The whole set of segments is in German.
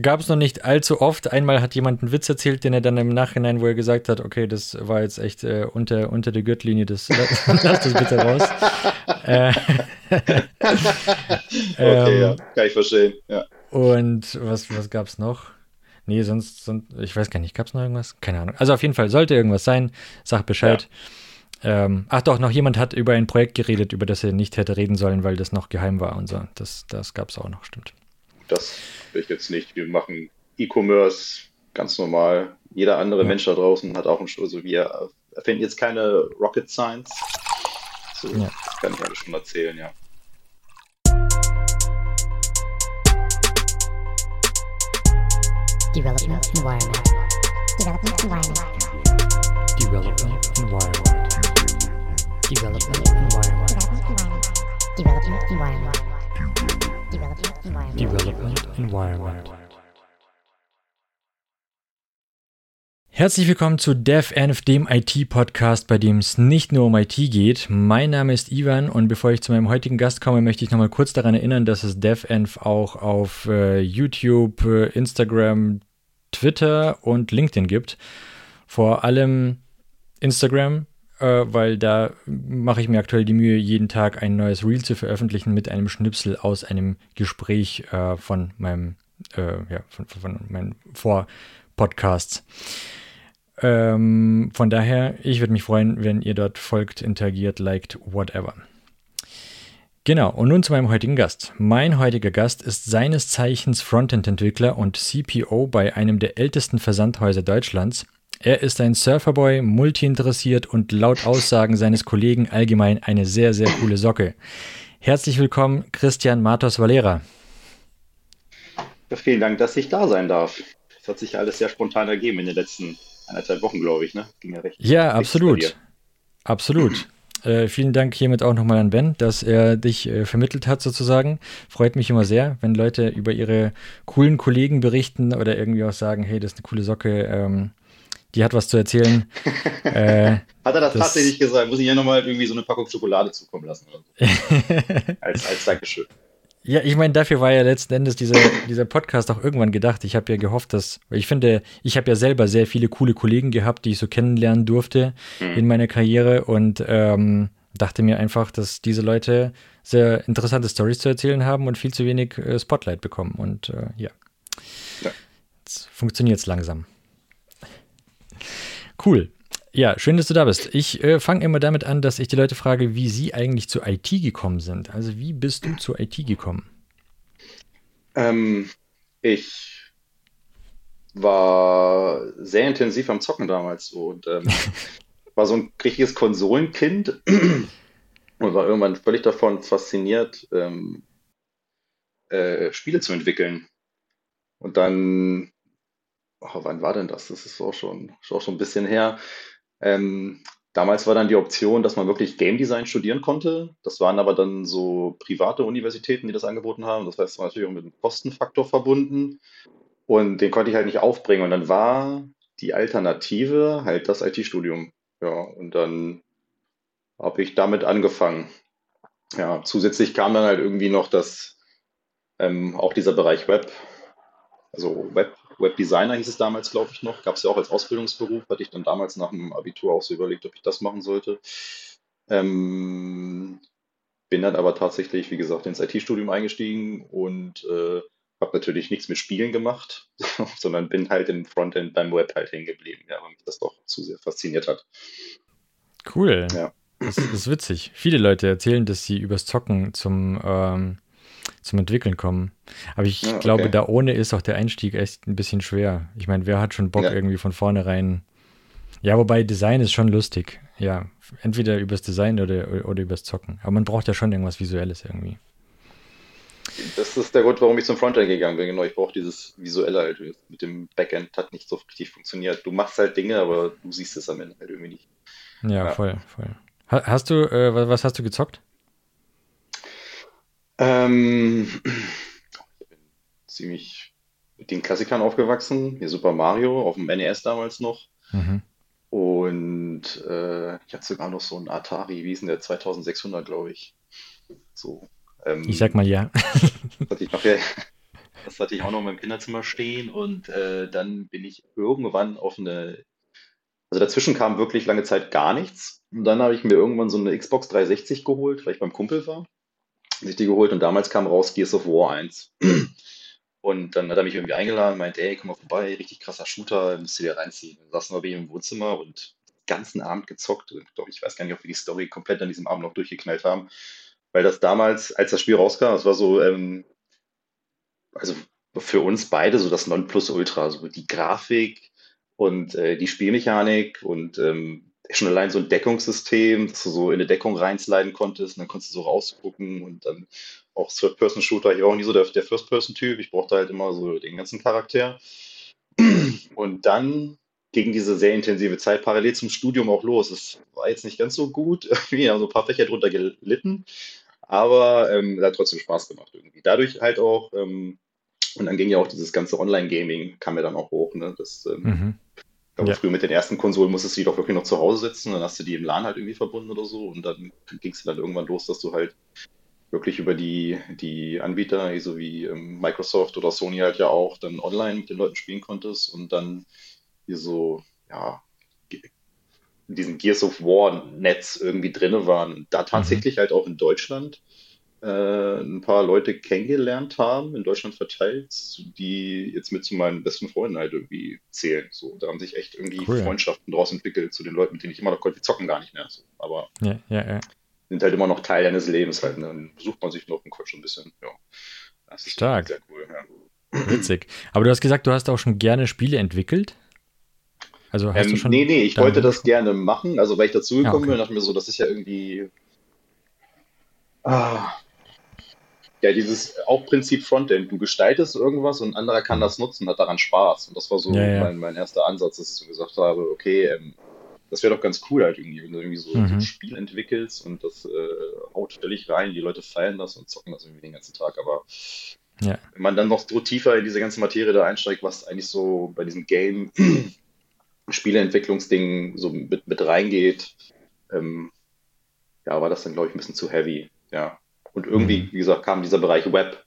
gab es noch nicht allzu oft. Einmal hat jemand einen Witz erzählt, den er dann im Nachhinein, wo er gesagt hat, okay, das war jetzt echt äh, unter, unter der Gürtellinie, das, lass das bitte raus. äh, okay, ähm, ja, kann ich verstehen, ja. Und was, was gab es noch? Nee, sonst, sonst, ich weiß gar nicht, gab es noch irgendwas? Keine Ahnung. Also auf jeden Fall, sollte irgendwas sein, sag Bescheid. Ja. Ähm, ach doch, noch jemand hat über ein Projekt geredet, über das er nicht hätte reden sollen, weil das noch geheim war und so. Das, das gab es auch noch, stimmt. Das will ich jetzt nicht. Wir machen E-Commerce ganz normal. Jeder andere ja. Mensch da draußen hat auch ein Show. Also wir erfinden jetzt keine Rocket Science. So, ja. Das kann ich alles schon erzählen, ja. Development Environment. Development Environment. Development Environment. Development Environment. Development Environment. Development Environment. Herzlich willkommen zu DevEnv, dem IT-Podcast, bei dem es nicht nur um IT geht. Mein Name ist Ivan und bevor ich zu meinem heutigen Gast komme, möchte ich nochmal kurz daran erinnern, dass es DevEnv auch auf äh, YouTube, äh, Instagram, Twitter und LinkedIn gibt. Vor allem Instagram, äh, weil da mache ich mir aktuell die Mühe, jeden Tag ein neues Reel zu veröffentlichen mit einem Schnipsel aus einem Gespräch äh, von meinem, äh, ja, von, von meinen Vor-Podcasts. Ähm, von daher, ich würde mich freuen, wenn ihr dort folgt, interagiert, liked, whatever. Genau, und nun zu meinem heutigen Gast. Mein heutiger Gast ist seines Zeichens Frontend-Entwickler und CPO bei einem der ältesten Versandhäuser Deutschlands er ist ein Surferboy, multiinteressiert und laut Aussagen seines Kollegen allgemein eine sehr, sehr coole Socke. Herzlich willkommen, Christian Matos Valera. Ja, vielen Dank, dass ich da sein darf. Das hat sich alles sehr spontan ergeben in den letzten anderthalb Wochen, glaube ich. Ne? Ging ja, recht, ja absolut. Absolut. Äh, vielen Dank hiermit auch nochmal an Ben, dass er dich äh, vermittelt hat sozusagen. Freut mich immer sehr, wenn Leute über ihre coolen Kollegen berichten oder irgendwie auch sagen, hey, das ist eine coole Socke. Ähm, die hat was zu erzählen. äh, hat er das, das, tatsächlich gesagt? Muss ich ja nochmal irgendwie so eine Packung Schokolade zukommen lassen? als, als Dankeschön. Ja, ich meine, dafür war ja letzten Endes dieser, dieser Podcast auch irgendwann gedacht. Ich habe ja gehofft, dass, weil ich finde, ich habe ja selber sehr viele coole Kollegen gehabt, die ich so kennenlernen durfte mhm. in meiner Karriere und ähm, dachte mir einfach, dass diese Leute sehr interessante Stories zu erzählen haben und viel zu wenig äh, Spotlight bekommen. Und äh, ja. ja. Jetzt funktioniert es langsam. Cool. Ja, schön, dass du da bist. Ich äh, fange immer damit an, dass ich die Leute frage, wie sie eigentlich zu IT gekommen sind. Also wie bist du zu IT gekommen? Ähm, ich war sehr intensiv am Zocken damals und ähm, war so ein richtiges Konsolenkind und war irgendwann völlig davon fasziniert, ähm, äh, Spiele zu entwickeln. Und dann oh, wann war denn das? Das ist auch schon, auch schon ein bisschen her. Ähm, damals war dann die Option, dass man wirklich Game Design studieren konnte. Das waren aber dann so private Universitäten, die das angeboten haben. Das heißt, es war natürlich auch mit einem Kostenfaktor verbunden. Und den konnte ich halt nicht aufbringen. Und dann war die Alternative halt das IT-Studium. Ja, und dann habe ich damit angefangen. Ja, zusätzlich kam dann halt irgendwie noch das, ähm, auch dieser Bereich Web, also Web Webdesigner hieß es damals, glaube ich, noch. Gab es ja auch als Ausbildungsberuf. Hatte ich dann damals nach dem Abitur auch so überlegt, ob ich das machen sollte. Ähm, bin dann aber tatsächlich, wie gesagt, ins IT-Studium eingestiegen und äh, habe natürlich nichts mit Spielen gemacht, sondern bin halt im Frontend beim Web halt hängen geblieben, ja, weil mich das doch zu sehr fasziniert hat. Cool. Ja. Das, ist witzig. Viele Leute erzählen, dass sie übers Zocken zum ähm, zum Entwickeln kommen. Aber ich ja, okay. glaube, da ohne ist auch der Einstieg echt ein bisschen schwer. Ich meine, wer hat schon Bock ja. irgendwie von vornherein? Ja, wobei Design ist schon lustig. Ja, entweder übers Design oder, oder übers Zocken. Aber man braucht ja schon irgendwas Visuelles irgendwie. Das ist der Grund, warum ich zum Frontend gegangen bin. Genau, ich brauche dieses Visuelle halt. Mit dem Backend hat nicht so richtig funktioniert. Du machst halt Dinge, aber du siehst es am Ende halt irgendwie nicht. Ja, ja. voll, voll. Hast du, äh, was hast du gezockt? Ähm, ich bin ziemlich mit den Klassikern aufgewachsen. Hier Super Mario auf dem NES damals noch. Mhm. Und äh, ich hatte sogar noch so einen Atari, wie hieß denn der? 2600, glaube ich. So. Ähm, ich sag mal ja. hatte ich noch. Das hatte ich auch noch in meinem Kinderzimmer stehen und äh, dann bin ich irgendwann auf eine, also dazwischen kam wirklich lange Zeit gar nichts. Und dann habe ich mir irgendwann so eine Xbox 360 geholt, weil ich beim Kumpel war. Sich die geholt und damals kam raus Gears of War 1. Und dann hat er mich irgendwie eingeladen, meinte, ey, komm mal vorbei, richtig krasser Shooter, musst du dir reinziehen. Dann saßen wir bei ihm im Wohnzimmer und den ganzen Abend gezockt. Und doch, ich weiß gar nicht, ob wir die Story komplett an diesem Abend noch durchgeknallt haben. Weil das damals, als das Spiel rauskam, das war so, ähm, also für uns beide so das Nonplusultra, so die Grafik und äh, die Spielmechanik und ähm, schon allein so ein Deckungssystem, dass du so in eine Deckung reinsliden konntest und dann konntest du so rausgucken und dann auch Third-Person-Shooter. Ich war auch nie so der, der First-Person-Typ. Ich brauchte halt immer so den ganzen Charakter. Und dann ging diese sehr intensive Zeit parallel zum Studium auch los. Es war jetzt nicht ganz so gut. Wir haben so ein paar Fächer drunter gelitten. Aber ähm, hat trotzdem Spaß gemacht irgendwie. Dadurch halt auch, ähm, und dann ging ja auch dieses ganze Online-Gaming, kam mir dann auch hoch. Ne? Das, ähm, mhm. Ich glaube, ja. früher mit den ersten Konsolen musstest du die doch wirklich noch zu Hause sitzen, dann hast du die im LAN halt irgendwie verbunden oder so und dann ging es dann irgendwann los, dass du halt wirklich über die, die Anbieter, so wie ähm, Microsoft oder Sony halt ja auch, dann online mit den Leuten spielen konntest und dann hier so, ja, in diesem Gears of War Netz irgendwie drinne waren. Da mhm. tatsächlich halt auch in Deutschland äh, ein paar Leute kennengelernt haben, in Deutschland verteilt, die jetzt mit zu meinen besten Freunden halt irgendwie zählen. So, da haben sich echt irgendwie cool, Freundschaften ja. draus entwickelt zu den Leuten, mit denen ich immer noch konnte. Wir zocken gar nicht mehr. So. Aber ja, ja, sind halt immer noch Teil deines Lebens halt. Ne? Dann besucht man sich noch und quatscht ein bisschen. Ja. Das ist Stark. Sehr cool. Witzig. Aber du hast gesagt, du hast auch schon gerne Spiele entwickelt? Also hast ähm, du schon. Nee, nee, ich wollte das gerne machen. Also, weil ich dazugekommen ja, okay. bin, dachte ich mir so, das ist ja irgendwie. Ah, ja, dieses auch Prinzip Frontend. Du gestaltest irgendwas und ein anderer kann mhm. das nutzen, hat daran Spaß. Und das war so ja, ja. Mein, mein erster Ansatz, dass ich so gesagt habe, okay, ähm, das wäre doch ganz cool halt irgendwie, wenn du irgendwie so, mhm. so ein Spiel entwickelst und das äh, haut ständig rein, die Leute feiern das und zocken das irgendwie den ganzen Tag, aber ja. wenn man dann noch so tiefer in diese ganze Materie da einsteigt, was eigentlich so bei diesem Game Spieleentwicklungsding so mit, mit reingeht, ähm, ja, war das dann, glaube ich, ein bisschen zu heavy, ja. Und irgendwie, mhm. wie gesagt, kam dieser Bereich Web,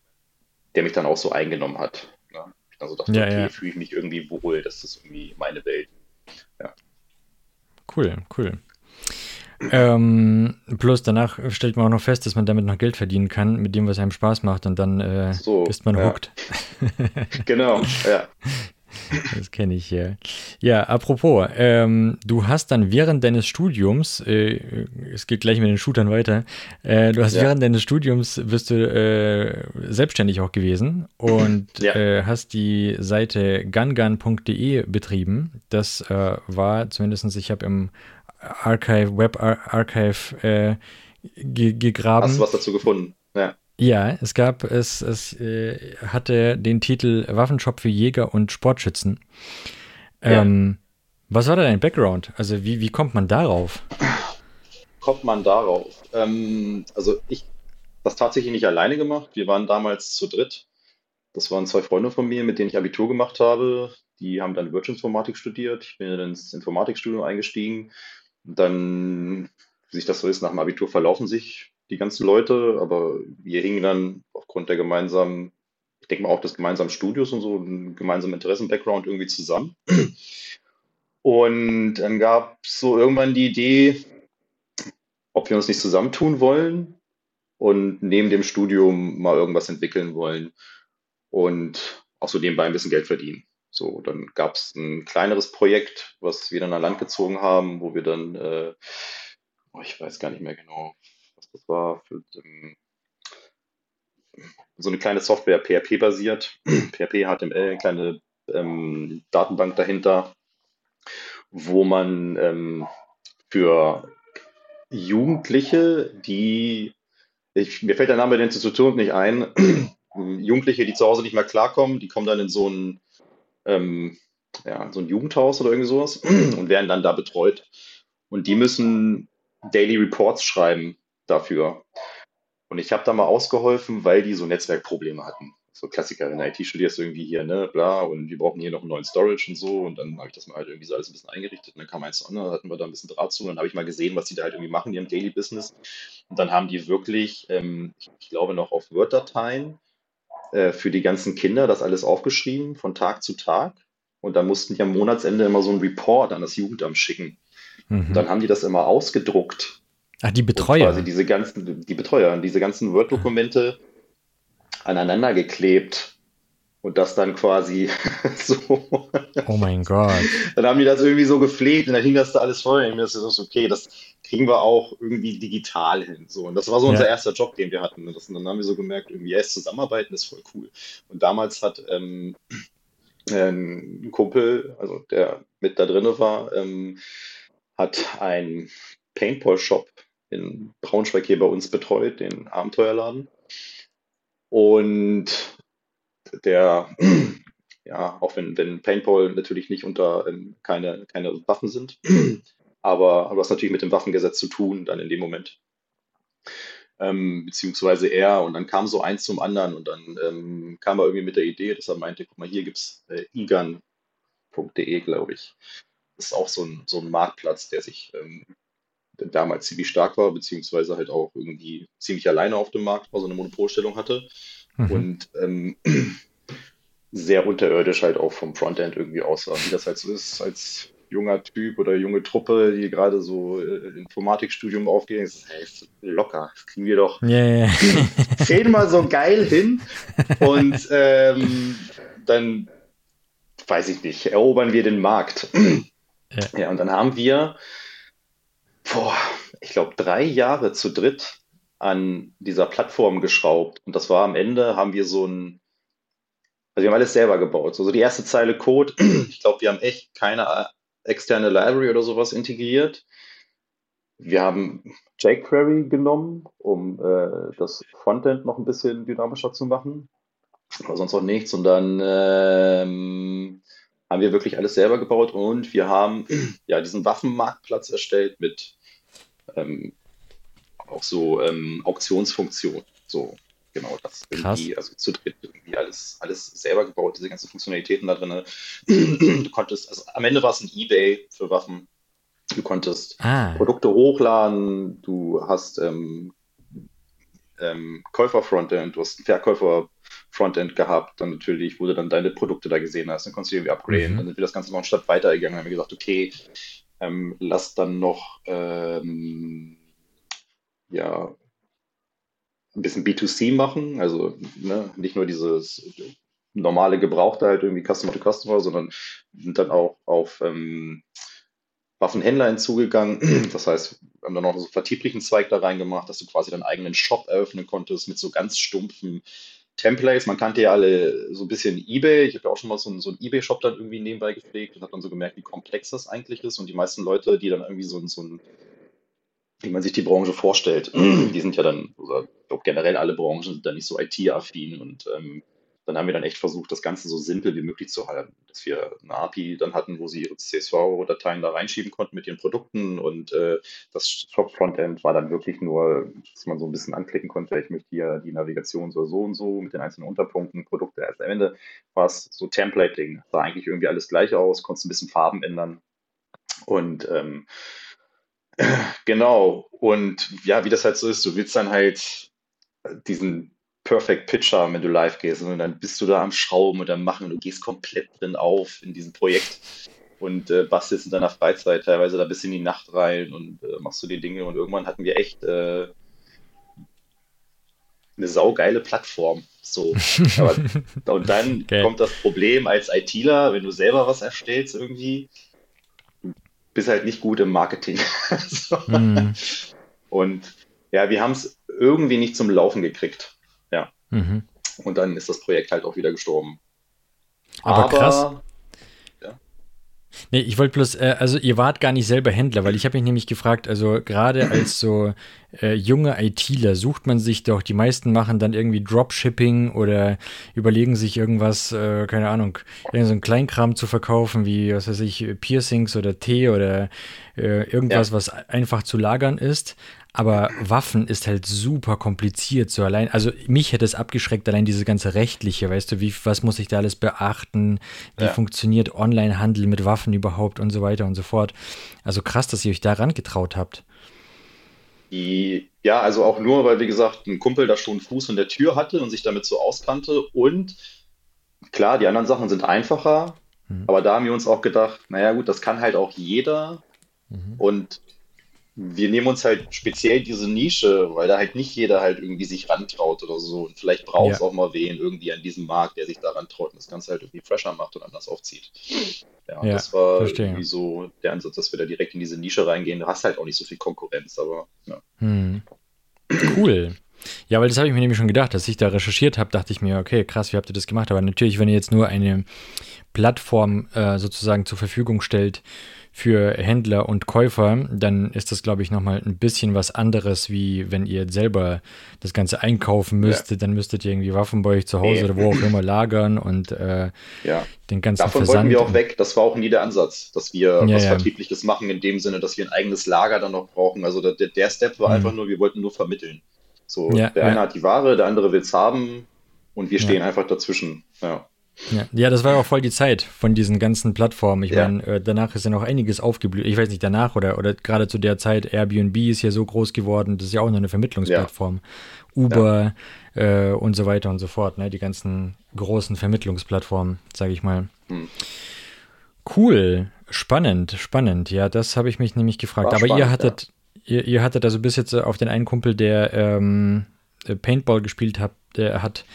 der mich dann auch so eingenommen hat. Ne? Also dachte, ja, okay, ja. fühle ich mich irgendwie wohl, das ist irgendwie meine Welt. Ja. Cool, cool. Ähm, plus danach stellt man auch noch fest, dass man damit noch Geld verdienen kann, mit dem, was einem Spaß macht, und dann äh, so, ist man ja. hooked. genau, ja. Das kenne ich ja. Ja, apropos, ähm, du hast dann während deines Studiums, äh, es geht gleich mit den Shootern weiter, äh, du hast ja. während deines Studiums bist du äh, selbstständig auch gewesen und ja. Äh, hast die Seite gungun.de betrieben. Das äh, war zumindest, ich habe im Archive, Web Archive äh, gegraben. Hast du was dazu gefunden? Ja. Es gab, es, es äh, hatte den Titel Waffenshop für Jäger und Sportschützen. Ähm, ja. Was war da dein Background? Also wie, wie kommt man darauf? Kommt man darauf? Ähm, also ich das tatsächlich nicht alleine gemacht. Wir waren damals zu dritt. Das waren zwei Freunde von mir, mit denen ich Abitur gemacht habe. Die haben dann Wirtschaftsinformatik studiert. Ich bin dann ins Informatikstudium eingestiegen. Und dann, wie sich das so ist, nach dem Abitur verlaufen sich die ganzen Leute, aber wir hingen dann aufgrund der gemeinsamen, ich denke mal auch des gemeinsamen Studios und so, ein gemeinsamen Interessen-Background irgendwie zusammen. Und dann gab es so irgendwann die Idee, ob wir uns nicht zusammentun wollen und neben dem Studium mal irgendwas entwickeln wollen und auch so nebenbei ein bisschen Geld verdienen. So, dann gab es ein kleineres Projekt, was wir dann an Land gezogen haben, wo wir dann, äh, oh, ich weiß gar nicht mehr genau, das war für ähm, so eine kleine Software, PHP-basiert, PHP, HTML, kleine ähm, Datenbank dahinter, wo man ähm, für Jugendliche, die, ich, mir fällt der Name der Institution nicht ein, Jugendliche, die zu Hause nicht mehr klarkommen, die kommen dann in so ein, ähm, ja, so ein Jugendhaus oder irgendwie sowas und werden dann da betreut. Und die müssen Daily Reports schreiben dafür. Und ich habe da mal ausgeholfen, weil die so Netzwerkprobleme hatten. So Klassiker, in IT studierst du irgendwie hier, ne, bla, und wir brauchen hier noch einen neuen Storage und so. Und dann habe ich das mal halt irgendwie so alles ein bisschen eingerichtet. Und dann kam eins zu anderen, hatten wir da ein bisschen Draht zu. Und dann habe ich mal gesehen, was die da halt irgendwie machen, die im Daily Business. Und dann haben die wirklich, ähm, ich glaube, noch auf Word-Dateien äh, für die ganzen Kinder das alles aufgeschrieben von Tag zu Tag. Und dann mussten die am Monatsende immer so einen Report an das Jugendamt schicken. Mhm. Dann haben die das immer ausgedruckt. Ach, die Betreuer. quasi diese ganzen, die Betreuer, diese ganzen Word-Dokumente aneinander geklebt und das dann quasi so. Oh mein Gott. Dann haben die das irgendwie so gepflegt und dann hing das da alles voll. Und das ist okay, das kriegen wir auch irgendwie digital hin. So. Und das war so unser ja. erster Job, den wir hatten. Und, das, und dann haben wir so gemerkt, irgendwie, ja, zusammenarbeiten ist voll cool. Und damals hat ähm, ein Kumpel, also der mit da drin war, ähm, hat ein Paintball-Shop in Braunschweig hier bei uns betreut, den Abenteuerladen. Und der, ja, auch wenn, wenn Paintball natürlich nicht unter ähm, keine, keine Waffen sind, aber, aber was natürlich mit dem Waffengesetz zu tun, dann in dem Moment. Ähm, beziehungsweise er, und dann kam so eins zum anderen und dann ähm, kam er irgendwie mit der Idee, dass er meinte, guck mal, hier gibt es äh, igan.de, glaube ich. Das ist auch so ein, so ein Marktplatz, der sich ähm, damals ziemlich stark war, beziehungsweise halt auch irgendwie ziemlich alleine auf dem Markt war, so eine Monopolstellung hatte. Mhm. Und ähm, sehr unterirdisch halt auch vom Frontend irgendwie aussah. Wie das halt so ist, als junger Typ oder junge Truppe, die gerade so äh, Informatikstudium aufgehen, ist, hey, ist locker, das kriegen wir doch yeah, yeah. zehnmal so geil hin und ähm, dann, weiß ich nicht, erobern wir den Markt. Ja, ja und dann haben wir, boah, ich glaube, drei Jahre zu dritt an dieser Plattform geschraubt. Und das war am Ende, haben wir so ein, also wir haben alles selber gebaut. Also die erste Zeile Code, ich glaube, wir haben echt keine externe Library oder sowas integriert. Wir haben jQuery genommen, um äh, das Frontend noch ein bisschen dynamischer zu machen. Aber sonst auch nichts. Und dann ähm, haben wir wirklich alles selber gebaut und wir haben ja diesen Waffenmarktplatz erstellt mit ähm, auch so ähm, Auktionsfunktionen. So, genau das. Irgendwie, also zu dritt irgendwie alles, alles selber gebaut, diese ganzen Funktionalitäten da drin. Du konntest, also am Ende war es ein Ebay für Waffen. Du konntest ah. Produkte hochladen, du hast ähm, ähm, Käufer-Frontend, du hast ein Verkäufer-Frontend gehabt, dann natürlich, wo du dann deine Produkte da gesehen hast, dann konntest du irgendwie upgraden, mhm. dann sind wir das Ganze noch einen Stück weitergegangen, haben wir gesagt, okay, ähm, lass dann noch ähm, ja, ein bisschen B2C machen, also ne, nicht nur dieses normale Gebrauchte halt irgendwie Customer to Customer, sondern sind dann auch auf ähm, Waffenhändler hinzugegangen. Das heißt, wir haben dann noch so einen vertrieblichen Zweig da reingemacht, dass du quasi deinen eigenen Shop eröffnen konntest mit so ganz stumpfen Templates. Man kannte ja alle so ein bisschen eBay. Ich habe ja auch schon mal so einen, so einen eBay-Shop dann irgendwie nebenbei gepflegt und habe dann so gemerkt, wie komplex das eigentlich ist. Und die meisten Leute, die dann irgendwie so, so ein wie man sich die Branche vorstellt. Die sind ja dann, oder ich glaube generell alle Branchen sind dann nicht so IT-affin und ähm, dann haben wir dann echt versucht, das Ganze so simpel wie möglich zu halten, dass wir eine API dann hatten, wo sie ihre CSV-Dateien da reinschieben konnten mit ihren Produkten und äh, das Shop-Frontend war dann wirklich nur, dass man so ein bisschen anklicken konnte, ich möchte hier die Navigation so, so und so mit den einzelnen Unterpunkten, Produkte. Also am Ende war es so Templating, sah eigentlich irgendwie alles gleich aus, konntest ein bisschen Farben ändern und ähm, Genau. Und ja, wie das halt so ist, du willst dann halt diesen Perfect Pitch haben, wenn du live gehst. Und dann bist du da am Schrauben und am Machen und du gehst komplett drin auf in diesem Projekt und äh, bastelst in deiner Freizeit teilweise da bis in die Nacht rein und äh, machst du die Dinge. Und irgendwann hatten wir echt äh, eine saugeile Plattform. So. Aber, und dann okay. kommt das Problem als ITler, wenn du selber was erstellst irgendwie, bist halt nicht gut im Marketing. so. mhm. Und ja, wir haben es irgendwie nicht zum Laufen gekriegt. Mhm. Und dann ist das Projekt halt auch wieder gestorben. Aber, Aber krass. Nee, ich wollte bloß, äh, also ihr wart gar nicht selber Händler, weil ich habe mich nämlich gefragt, also gerade als so äh, junge ITler sucht man sich doch, die meisten machen dann irgendwie Dropshipping oder überlegen sich irgendwas, äh, keine Ahnung, irgendein so Kleinkram zu verkaufen, wie, was weiß ich, Piercings oder Tee oder äh, irgendwas, ja. was einfach zu lagern ist. Aber Waffen ist halt super kompliziert so allein. Also mich hätte es abgeschreckt, allein diese ganze rechtliche, weißt du, wie, was muss ich da alles beachten? Wie ja. funktioniert Onlinehandel mit Waffen überhaupt und so weiter und so fort. Also krass, dass ihr euch daran getraut habt. Die, ja, also auch nur, weil, wie gesagt, ein Kumpel da schon Fuß in der Tür hatte und sich damit so auskannte. Und klar, die anderen Sachen sind einfacher, mhm. aber da haben wir uns auch gedacht, naja gut, das kann halt auch jeder. Mhm. Und wir nehmen uns halt speziell diese Nische, weil da halt nicht jeder halt irgendwie sich rantraut oder so. Und vielleicht braucht es ja. auch mal wen irgendwie an diesem Markt, der sich daran traut und das Ganze halt irgendwie fresher macht und anders aufzieht. Ja, ja das war verstehe. irgendwie so der Ansatz, dass wir da direkt in diese Nische reingehen. Du hast halt auch nicht so viel Konkurrenz, aber ja. Hm. Cool. Ja, weil das habe ich mir nämlich schon gedacht, dass ich da recherchiert habe, dachte ich mir, okay, krass, wie habt ihr das gemacht? Aber natürlich, wenn ihr jetzt nur eine Plattform äh, sozusagen zur Verfügung stellt für Händler und Käufer, dann ist das, glaube ich, nochmal ein bisschen was anderes, wie wenn ihr selber das Ganze einkaufen müsstet. Ja. Dann müsstet ihr irgendwie Waffen bei euch zu Hause nee. oder wo auch immer lagern und äh, ja. den ganzen Davon Versand. wollten wir auch weg. Das war auch nie der Ansatz, dass wir ja, was Vertriebliches machen, in dem Sinne, dass wir ein eigenes Lager dann noch brauchen. Also der, der Step war mhm. einfach nur, wir wollten nur vermitteln. So, der eine hat die Ware, der andere will es haben und wir stehen einfach dazwischen. Ja. Ja, ja, das war auch voll die Zeit von diesen ganzen Plattformen. Ich ja. meine, äh, danach ist ja noch einiges aufgeblüht. Ich weiß nicht, danach oder, oder gerade zu der Zeit, Airbnb ist ja so groß geworden, das ist ja auch noch eine Vermittlungsplattform. Ja. Uber äh, und so weiter und so fort, ne? Die ganzen großen Vermittlungsplattformen, sage ich mal. Hm. Cool, spannend, spannend. Ja, das habe ich mich nämlich gefragt. War Aber spannend, ihr hattet, ihr, ihr hattet also bis jetzt auf den einen Kumpel, der ähm, Paintball gespielt hat, der hat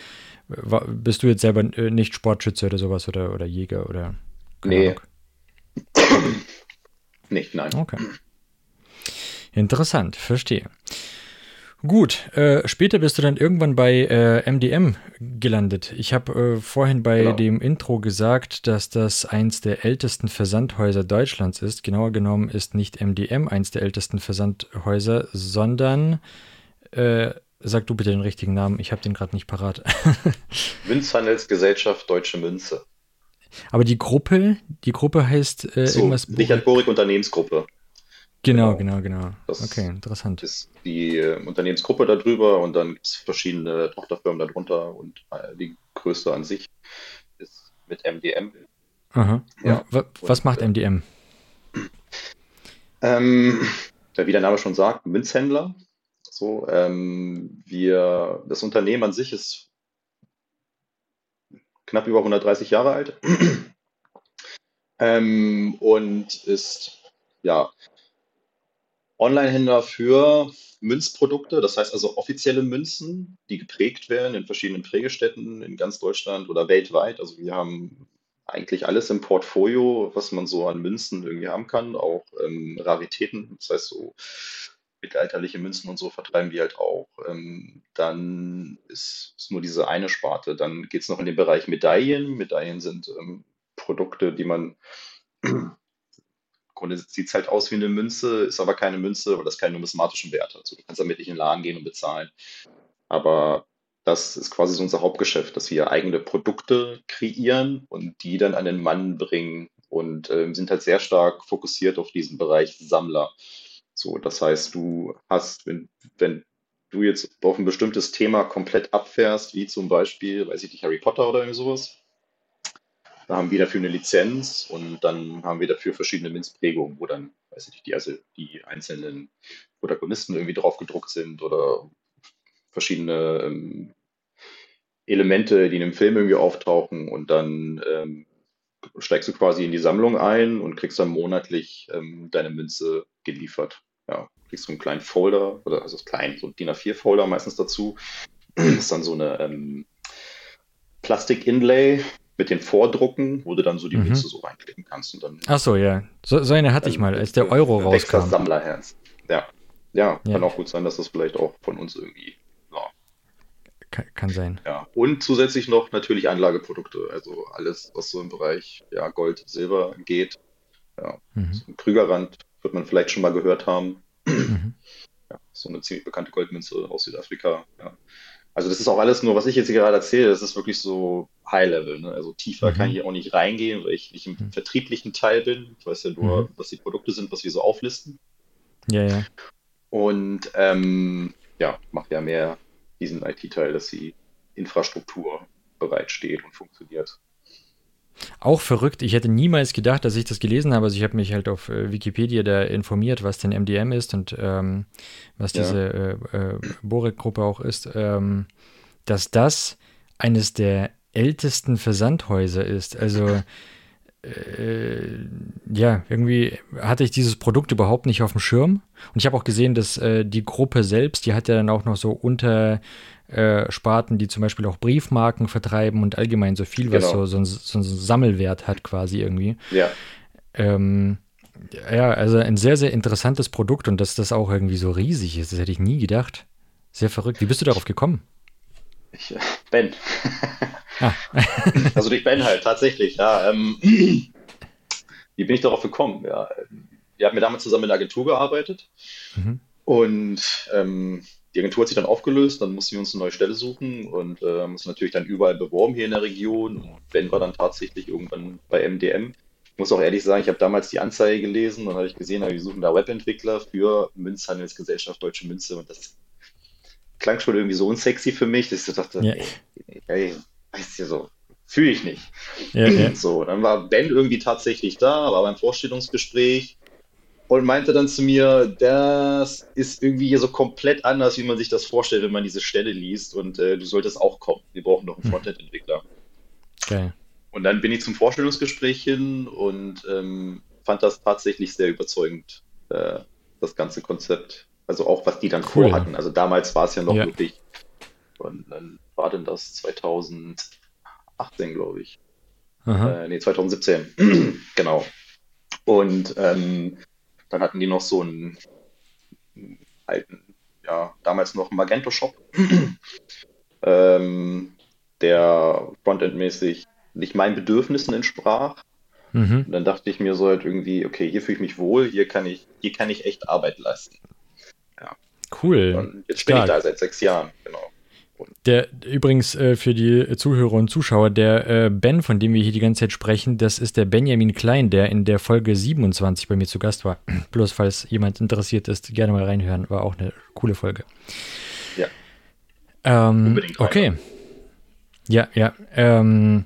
bist du jetzt selber äh, nicht Sportschütze oder sowas oder, oder Jäger oder? Nee. nicht, nein. Okay. Interessant, verstehe. Gut, äh, später bist du dann irgendwann bei äh, MDM gelandet. Ich habe äh, vorhin bei genau. dem Intro gesagt, dass das eins der ältesten Versandhäuser Deutschlands ist. Genauer genommen ist nicht MDM eins der ältesten Versandhäuser, sondern äh, Sag du bitte den richtigen Namen, ich habe den gerade nicht parat. Münzhandelsgesellschaft Deutsche Münze. Aber die Gruppe, die Gruppe heißt äh, so, irgendwas. Richard Borik Unternehmensgruppe. Genau, genau, genau. genau. Das okay, interessant. ist die äh, Unternehmensgruppe darüber und dann gibt es verschiedene Tochterfirmen darunter und äh, die größte an sich ist mit MDM. Aha. Ja. was macht MDM? Ähm, wie der Name schon sagt, Münzhändler. So, ähm, wir, das Unternehmen an sich ist knapp über 130 Jahre alt ähm, und ist ja Online-Händler für Münzprodukte, das heißt also offizielle Münzen, die geprägt werden in verschiedenen Prägestätten in ganz Deutschland oder weltweit. Also wir haben eigentlich alles im Portfolio, was man so an Münzen irgendwie haben kann, auch ähm, Raritäten, das heißt so mittelalterliche Münzen und so vertreiben wir halt auch. Ähm, dann ist es nur diese eine Sparte. Dann geht es noch in den Bereich Medaillen. Medaillen sind ähm, Produkte, die man Grunde sieht es halt aus wie eine Münze, ist aber keine Münze, weil das keinen numismatischen Wert hat. Also du kannst damit nicht in den Laden gehen und bezahlen. Aber das ist quasi so unser Hauptgeschäft, dass wir eigene Produkte kreieren und die dann an den Mann bringen und äh, sind halt sehr stark fokussiert auf diesen Bereich Sammler. So, das heißt, du hast, wenn, wenn du jetzt auf ein bestimmtes Thema komplett abfährst, wie zum Beispiel, weiß ich nicht, Harry Potter oder irgendwie sowas, da haben wir dafür eine Lizenz und dann haben wir dafür verschiedene Münzprägungen, wo dann, weiß ich nicht, die, also die einzelnen Protagonisten irgendwie drauf gedruckt sind oder verschiedene ähm, Elemente, die in einem Film irgendwie auftauchen und dann ähm, steigst du quasi in die Sammlung ein und kriegst dann monatlich ähm, deine Münze geliefert ja, kriegst du einen kleinen Folder, oder also klein, so ein DIN A4-Folder meistens dazu. Das ist dann so eine ähm, Plastik-Inlay mit den Vordrucken, wo du dann so die mhm. Münze so reinklicken kannst. Und dann, Ach so, ja. So, so eine hatte ich mal, als der Euro rauskam. Das Sammlerherz. Ja. ja. ja, kann auch gut sein, dass das vielleicht auch von uns irgendwie kann, kann, sein. Ja, und zusätzlich noch natürlich Anlageprodukte, also alles, was so im Bereich ja, Gold, Silber geht. Ja, mhm. so ein Krügerrand wird man vielleicht schon mal gehört haben. Mhm. Ja, so eine ziemlich bekannte Goldmünze aus Südafrika. Ja. Also das ist auch alles nur, was ich jetzt hier gerade erzähle, das ist wirklich so High-Level. Ne? Also tiefer mhm. kann ich auch nicht reingehen, weil ich nicht im mhm. vertrieblichen Teil bin. Ich weiß ja nur, mhm. was die Produkte sind, was wir so auflisten. Ja, ja. Und ähm, ja, macht ja mehr diesen IT-Teil, dass die Infrastruktur bereitsteht und funktioniert. Auch verrückt. Ich hätte niemals gedacht, dass ich das gelesen habe. Also ich habe mich halt auf äh, Wikipedia da informiert, was denn MDM ist und ähm, was ja. diese äh, äh, Borek-Gruppe auch ist, ähm, dass das eines der ältesten Versandhäuser ist. Also äh, ja, irgendwie hatte ich dieses Produkt überhaupt nicht auf dem Schirm. Und ich habe auch gesehen, dass äh, die Gruppe selbst, die hat ja dann auch noch so unter äh, Sparten, die zum Beispiel auch Briefmarken vertreiben und allgemein so viel, was genau. so, so, ein, so einen Sammelwert hat quasi irgendwie. Ja. Ähm, ja, also ein sehr, sehr interessantes Produkt und dass das auch irgendwie so riesig ist, das hätte ich nie gedacht. Sehr verrückt. Wie bist du darauf gekommen? Ich, äh, Ben. Ah. also durch Ben halt, tatsächlich, ja. Ähm, wie bin ich darauf gekommen? Ja, wir haben ja damals zusammen in der Agentur gearbeitet mhm. und ähm, die Agentur hat sich dann aufgelöst, dann mussten wir uns eine neue Stelle suchen und äh, haben uns natürlich dann überall beworben hier in der Region. Und Ben war dann tatsächlich irgendwann bei MDM. Ich muss auch ehrlich sagen, ich habe damals die Anzeige gelesen und habe ich gesehen, wir suchen da Webentwickler für Münzhandelsgesellschaft Deutsche Münze und das klang schon irgendwie so unsexy für mich, dass ich dachte, ja. ey, ey, weißt du, so fühle ich nicht. Ja, ja. So, dann war Ben irgendwie tatsächlich da, war beim Vorstellungsgespräch und meinte dann zu mir, das ist irgendwie hier so komplett anders, wie man sich das vorstellt, wenn man diese Stelle liest und äh, du solltest auch kommen. Wir brauchen noch einen hm. Frontend-Entwickler. Okay. Und dann bin ich zum Vorstellungsgespräch hin und ähm, fand das tatsächlich sehr überzeugend, äh, das ganze Konzept. Also auch, was die dann cool. vorhatten. Also damals war es ja noch ja. wirklich, und dann war denn das 2018, glaube ich. Äh, nee, 2017. genau. Und ähm, dann hatten die noch so einen, alten, ja, damals noch Magento-Shop, ähm, der Frontend-mäßig nicht meinen Bedürfnissen entsprach. Mhm. Und dann dachte ich mir so halt irgendwie, okay, hier fühle ich mich wohl, hier kann ich, hier kann ich echt Arbeit leisten. Cool. Und jetzt Stark. bin ich da seit sechs Jahren, genau. Der übrigens äh, für die Zuhörer und Zuschauer, der äh, Ben, von dem wir hier die ganze Zeit sprechen, das ist der Benjamin Klein, der in der Folge 27 bei mir zu Gast war. Bloß falls jemand interessiert ist, gerne mal reinhören. War auch eine coole Folge. Ja. Ähm. Okay. Ja, ja. Ähm,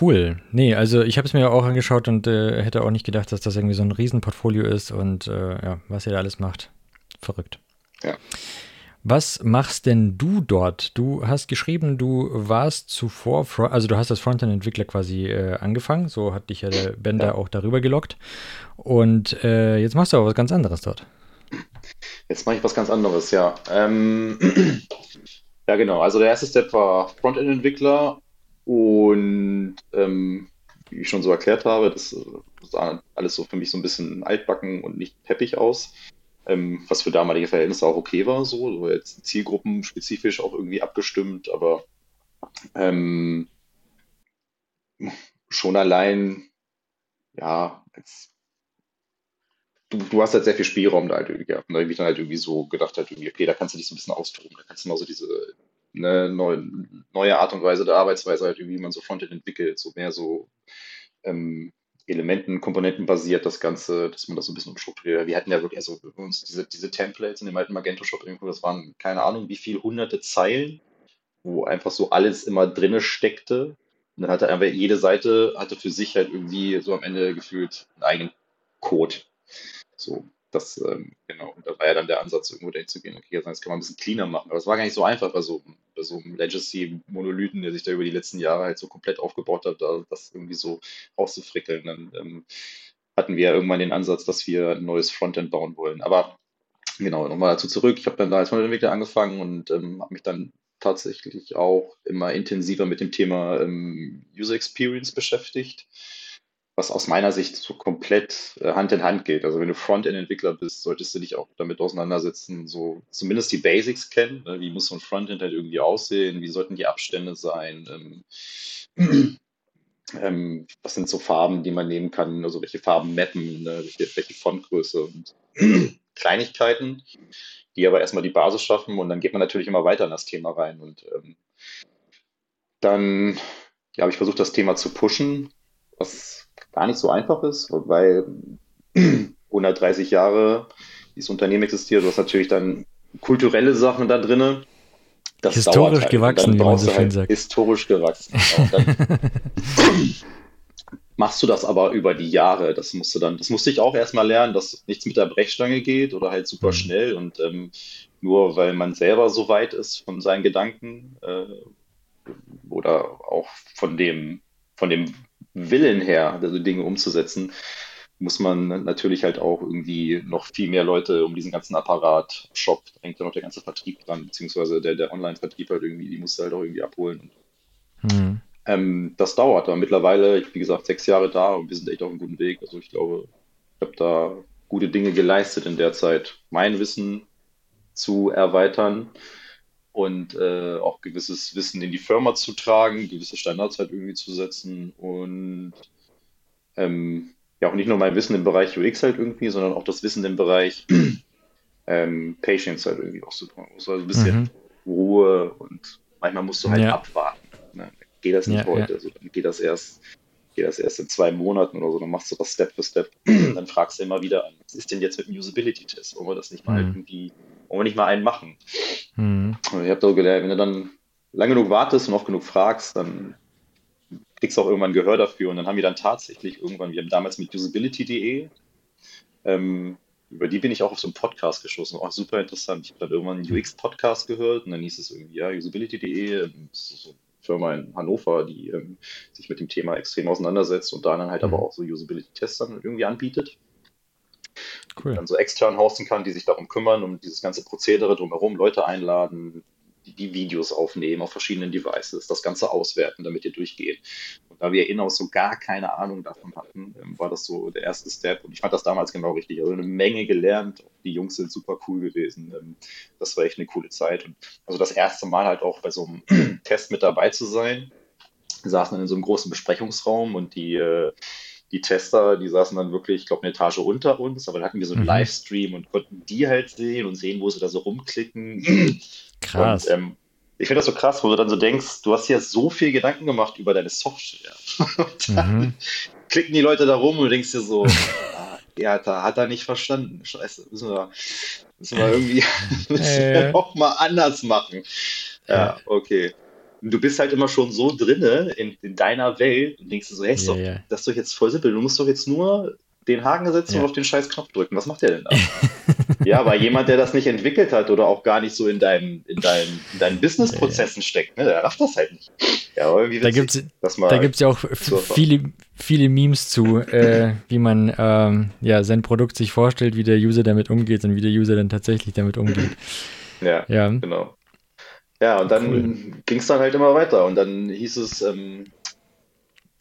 cool. Nee, also ich habe es mir auch angeschaut und äh, hätte auch nicht gedacht, dass das irgendwie so ein Riesenportfolio ist und äh, ja, was ihr da alles macht. Verrückt. Ja. Was machst denn du dort? Du hast geschrieben, du warst zuvor, also du hast als Frontend-Entwickler quasi äh, angefangen, so hat dich ja der Bender ja. auch darüber gelockt. Und äh, jetzt machst du aber was ganz anderes dort. Jetzt mache ich was ganz anderes, ja. Ähm, ja, genau. Also der erste Step war Frontend-Entwickler und ähm, wie ich schon so erklärt habe, das sah alles so für mich so ein bisschen altbacken und nicht peppig aus ähm, was für damalige Verhältnisse auch okay war, so, so jetzt zielgruppenspezifisch auch irgendwie abgestimmt, aber ähm, schon allein, ja, jetzt, du, du hast halt sehr viel Spielraum da halt irgendwie gehabt. Und da habe ich dann halt irgendwie so gedacht, halt irgendwie, okay, da kannst du dich so ein bisschen austoben, da kannst du mal so diese ne, neue, neue Art und Weise der Arbeitsweise halt, wie man so Frontend entwickelt, so mehr so ähm, Elementen, Komponenten basiert, das Ganze, dass man das so ein bisschen umstrukturiert. Wir hatten ja wirklich, also uns diese, diese Templates in dem alten Magento-Shop irgendwo, das waren keine Ahnung, wie viele hunderte Zeilen, wo einfach so alles immer drinne steckte. Und dann hatte einfach jede Seite hatte für sich halt irgendwie so am Ende gefühlt einen eigenen Code. So. Das, ähm, genau, da war ja dann der Ansatz, irgendwo dahin zu gehen, okay, jetzt kann man ein bisschen cleaner machen. Aber es war gar nicht so einfach bei so, bei so einem Legacy-Monolithen, der sich da über die letzten Jahre halt so komplett aufgebaut hat, da das irgendwie so rauszufrickeln. Dann ähm, hatten wir ja irgendwann den Ansatz, dass wir ein neues Frontend bauen wollen. Aber genau, nochmal dazu zurück. Ich habe dann da als Frontend-Entwickler angefangen und ähm, habe mich dann tatsächlich auch immer intensiver mit dem Thema ähm, User Experience beschäftigt was aus meiner Sicht so komplett äh, Hand in Hand geht. Also wenn du Frontend-Entwickler bist, solltest du dich auch damit auseinandersetzen, so zumindest die Basics kennen. Ne? Wie muss so ein Frontend halt irgendwie aussehen? Wie sollten die Abstände sein? Ähm, ähm, was sind so Farben, die man nehmen kann? Also welche Farben mappen? Ne? Welche, welche Fontgröße und Kleinigkeiten, die aber erstmal die Basis schaffen und dann geht man natürlich immer weiter in das Thema rein und ähm, dann ja, habe ich versucht, das Thema zu pushen, was gar nicht so einfach ist, weil 130 Jahre dieses Unternehmen existiert, du hast natürlich dann kulturelle Sachen da drin. historisch halt. gewachsen, wie man so schön halt sagt. Historisch gewachsen. Genau. Machst du das aber über die Jahre. Das musst du dann, das musste ich auch erstmal lernen, dass nichts mit der Brechstange geht oder halt super Mhm. schnell und ähm, nur weil man selber so weit ist von seinen Gedanken äh, oder auch von dem, von dem Willen her, also Dinge umzusetzen, muss man natürlich halt auch irgendwie noch viel mehr Leute um diesen ganzen Apparat, Shop, da hängt ja noch der ganze Vertrieb dran, beziehungsweise der, der Online-Vertrieb halt irgendwie, die musst du halt auch irgendwie abholen. Mhm. Ähm, das dauert, aber mittlerweile, ich, wie gesagt, sechs Jahre da und wir sind echt auf einem guten Weg. Also ich glaube, ich habe da gute Dinge geleistet in der Zeit, mein Wissen zu erweitern und äh, auch gewisses Wissen in die Firma zu tragen, gewisse Standards halt irgendwie zu setzen und ähm, ja auch nicht nur mein Wissen im Bereich UX halt irgendwie, sondern auch das Wissen im Bereich ähm, Patience halt irgendwie auch zu tun. Also ein bisschen Mhm. Ruhe und manchmal musst du halt Ja. abwarten. Ne? Geht das nicht Ja, heute, also dann geht das erst, geht das erst in zwei Monaten oder so, dann machst du das Step für Step. dann fragst du immer wieder an, was ist denn jetzt mit dem Usability-Test? Wollen wir das nicht mal Mhm. irgendwie, wollen wir nicht mal einen machen? Mhm. Und ich habe da gelernt, wenn du dann lang genug wartest und oft genug fragst, dann kriegst du auch irgendwann Gehör dafür. Und dann haben wir dann tatsächlich irgendwann, wir haben damals mit usability.de, ähm, über die bin ich auch auf so einen Podcast gestoßen, auch super interessant. Ich habe dann irgendwann einen UX-Podcast gehört und dann hieß es irgendwie, ja, usability.de, ähm, so eine Firma in Hannover, die ähm, sich mit dem Thema extrem auseinandersetzt und da dann halt Mhm. aber auch so Usability-Tests dann irgendwie anbietet Cool. dann so extern hosten kann, die sich darum kümmern, um dieses ganze Prozedere drumherum, Leute einladen, die, Videos aufnehmen auf verschiedenen Devices, das Ganze auswerten, damit ihr durchgeht. Und da wir in-house so gar keine Ahnung davon hatten, ähm, war das so der erste Step. Und ich fand das damals genau richtig. Also eine Menge gelernt. Die Jungs sind super cool gewesen. Ähm, Das war echt eine coole Zeit. Und also das erste Mal halt auch bei so einem Test mit dabei zu sein. Wir saßen in so einem großen Besprechungsraum und die äh, die Tester, die saßen dann wirklich, ich glaube, eine Etage unter uns, aber dann hatten wir so einen Mhm. Livestream und konnten die halt sehen und sehen, wo sie da so rumklicken. Krass. Und, ähm, ich finde das so krass, wo du dann so denkst, du hast dir so viel Gedanken gemacht über deine Software. Und dann Mhm. klicken die Leute da rum und du denkst dir so, ah, ja, da hat er nicht verstanden. Scheiße, müssen wir, müssen wir irgendwie Äh. wir noch mal anders machen. Ja, Ja. okay. Du bist halt immer schon so drinne in, in deiner Welt und denkst so, hey, ist Ja, doch, ja. das ist doch jetzt voll simpel. Du musst doch jetzt nur den Haken setzen Ja. und auf den scheiß Knopf drücken. Was macht der denn da? ja, aber jemand, der das nicht entwickelt hat oder auch gar nicht so in deinem, in deinem, in deinen Business-Prozessen steckt, ne, der rafft das halt nicht. Ja, aber irgendwie Da da gibt's ja auch viele, viele Memes zu, äh, wie man ähm, ja, sein Produkt sich vorstellt, wie der User damit umgeht und wie der User dann tatsächlich damit umgeht. ja, Ja. Genau. Ja, und dann Cool. ging es dann halt immer weiter. Und dann hieß es, ähm,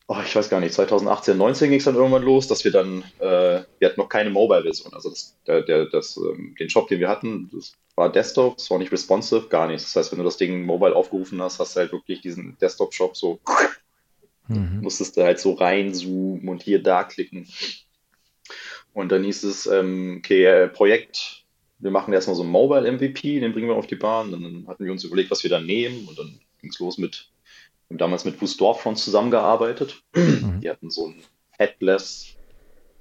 oh, ich weiß gar nicht, 2018, 19 ging es dann irgendwann los, dass wir dann, äh, wir hatten noch keine Mobile-Version. Also das, der, der, das, ähm, den Shop, den wir hatten, das war Desktop, das war nicht responsive, gar nichts. Das heißt, wenn du das Ding mobile aufgerufen hast, hast du halt wirklich diesen Desktop-Shop so, Mhm. musstest du halt so reinzoomen und hier da klicken. Und dann hieß es, ähm, okay, äh, Projekt, wir machen erstmal so einen Mobile-MVP, den bringen wir auf die Bahn. Und dann hatten wir uns überlegt, was wir da nehmen. Und dann ging es los mit, wir haben damals mit Woo Storefront zusammengearbeitet. Mhm. Die hatten so ein Headless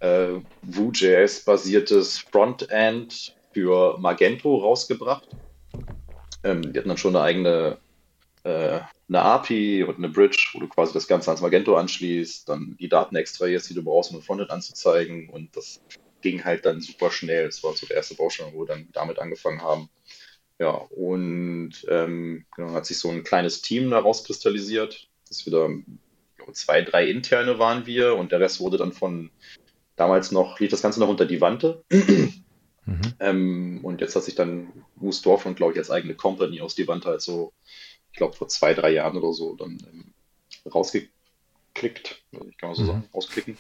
äh, Vue.js-basiertes Frontend für Magento rausgebracht. Ähm, die hatten dann schon eine eigene äh, eine API und eine Bridge, wo du quasi das Ganze ans Magento anschließt, dann die Daten extrahierst, die du brauchst, um ein Frontend anzuzeigen. Und das ging halt dann super schnell. Das war so der erste Baustein, wo wir dann damit angefangen haben. Ja, und ähm, genau, hat sich so ein kleines Team daraus kristallisiert. Das wieder glaube, zwei, drei interne waren wir und der Rest wurde dann von damals noch, lief das Ganze noch unter die Wante. Mhm. Ähm, und jetzt hat sich dann Moose Dorfront, glaube ich, als eigene Company aus die Wand halt so, ich glaube, vor zwei, drei Jahren oder so dann ähm, rausgeklickt. Also ich kann mal so Mhm. sagen, rausklicken.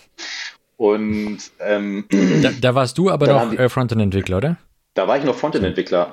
Und ähm, Da, da warst du aber noch äh, Frontend-Entwickler, oder? da war ich noch Frontend-Entwickler.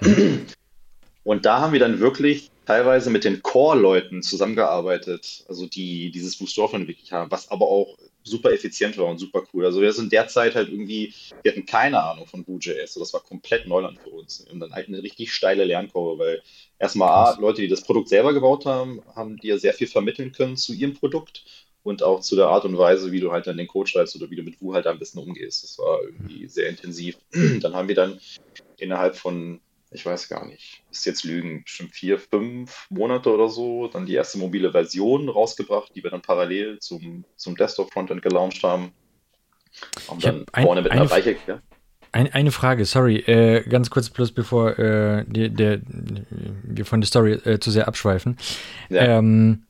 Und da haben wir dann wirklich teilweise mit den Core-Leuten zusammengearbeitet, also die dieses Boost Dorfman entwickelt haben, was aber auch super effizient war und super cool. Also wir sind derzeit halt irgendwie, wir hatten keine Ahnung von Vue.js, so das war komplett Neuland für uns. Und dann halt eine richtig steile Lernkurve, weil erstmal A. Leute, die das Produkt selber gebaut haben, haben dir sehr viel vermitteln können zu ihrem Produkt und auch zu der Art und Weise, wie du halt dann den Code schreibst oder wie du mit Vue halt am besten umgehst. Das war irgendwie sehr intensiv. Dann haben wir dann innerhalb von ich weiß gar nicht, ist jetzt Lügen, bestimmt vier, fünf Monate oder so, dann die erste mobile Version rausgebracht, die wir dann parallel zum, zum Desktop-Frontend gelauncht haben. Und dann ein, vorne mit einer Weiche, ja. Ein, eine Frage, sorry, äh, ganz kurz bloß bevor äh, die, der, wir von der Story äh, zu sehr abschweifen. Ja. Ähm,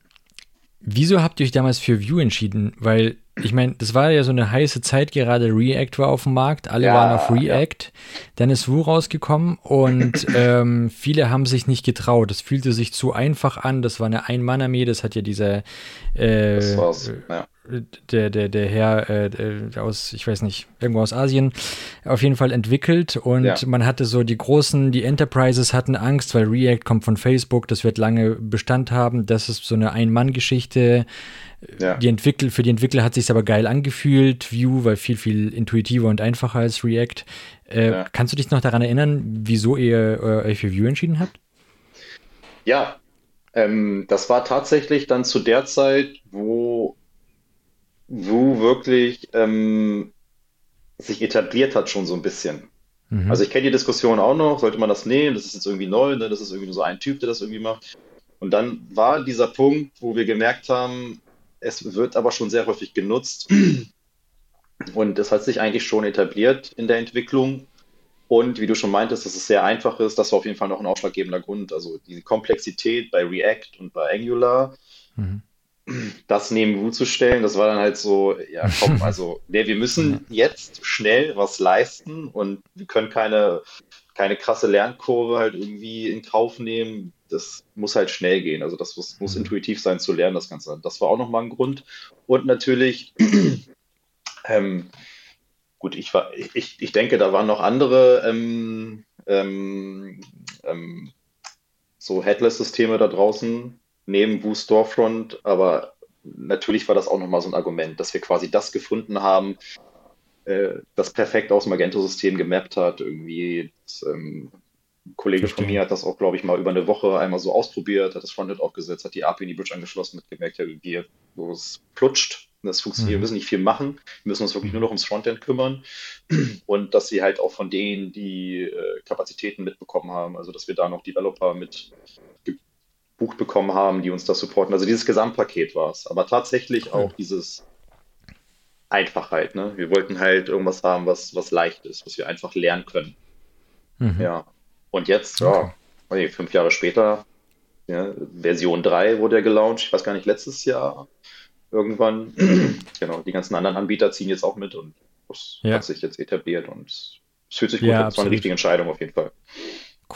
wieso habt ihr euch damals für Vue entschieden? Weil ich meine, das war ja so eine heiße Zeit, gerade React war auf dem Markt, alle ja, waren auf React, ja. dann ist Vue rausgekommen und ähm, viele haben sich nicht getraut. Das fühlte sich zu einfach an, das war eine Ein-Mann-Armee, das hat ja dieser äh, ja. Der, der, der Herr äh, aus, ich weiß nicht, irgendwo aus Asien, auf jeden Fall entwickelt und man hatte so die großen, die Enterprises hatten Angst, weil React kommt von Facebook, das wird lange Bestand haben, das ist so eine Ein-Mann-Geschichte ja. Die Entwickler, für die Entwickler hat sich aber geil angefühlt, Vue war viel, viel intuitiver und einfacher als React. Äh, ja. Kannst du dich noch daran erinnern, wieso ihr äh, euch für Vue entschieden habt? Ja, ähm, das war tatsächlich dann zu der Zeit, wo Vue wirklich ähm, sich etabliert hat, schon so ein bisschen. Mhm. Also ich kenne die Diskussion auch noch, sollte man das nehmen, das ist jetzt irgendwie neu, ne? das ist irgendwie nur so ein Typ, der das irgendwie macht. Und dann war dieser Punkt, wo wir gemerkt haben, es wird aber schon sehr häufig genutzt. Und das hat sich eigentlich schon etabliert in der Entwicklung. Und wie du schon meintest, dass es sehr einfach ist, das war auf jeden Fall noch ein ausschlaggebender Grund. Also die Komplexität bei React und bei Angular, mhm. Das neben Vue zu stellen, das war dann halt so, ja komm, also nee, wir müssen jetzt schnell was leisten und wir können keine, keine krasse Lernkurve halt irgendwie in Kauf nehmen das muss halt schnell gehen. Also das muss, muss, mhm. intuitiv sein zu lernen, das Ganze. Das war auch nochmal ein Grund. Und natürlich, ähm, gut, ich, war, ich, ich denke, da waren noch andere ähm, ähm, ähm so Headless-Systeme da draußen neben Boost Storefront, aber natürlich war das auch nochmal so ein Argument, dass wir quasi das gefunden haben, äh, das perfekt aus Magento-System gemappt hat, irgendwie das, ähm, ein Kollege Verstehen. von mir hat das auch, glaube ich, mal über eine Woche einmal so ausprobiert, hat das Frontend aufgesetzt, hat die API in die Bridge angeschlossen, hat gemerkt, ja, wie es flutscht. Das funktioniert, mhm. wir müssen nicht viel machen, wir müssen uns wirklich nur noch ums Frontend kümmern und dass sie halt auch von denen die äh, Kapazitäten mitbekommen haben, also dass wir da noch Developer mit gebucht bekommen haben, die uns das supporten. Also dieses Gesamtpaket war es, aber tatsächlich auch dieses Einfachheit. Ne? Wir wollten halt irgendwas haben, was, was leicht ist, was wir einfach lernen können. Mhm. Ja, und jetzt, okay. ja, fünf Jahre später, ja, Version 3 wurde ja gelauncht, ich weiß gar nicht, letztes Jahr irgendwann. genau, die ganzen anderen Anbieter ziehen jetzt auch mit und das ja. hat sich jetzt etabliert und es fühlt sich gut ja, an. Das war eine richtige Entscheidung auf jeden Fall.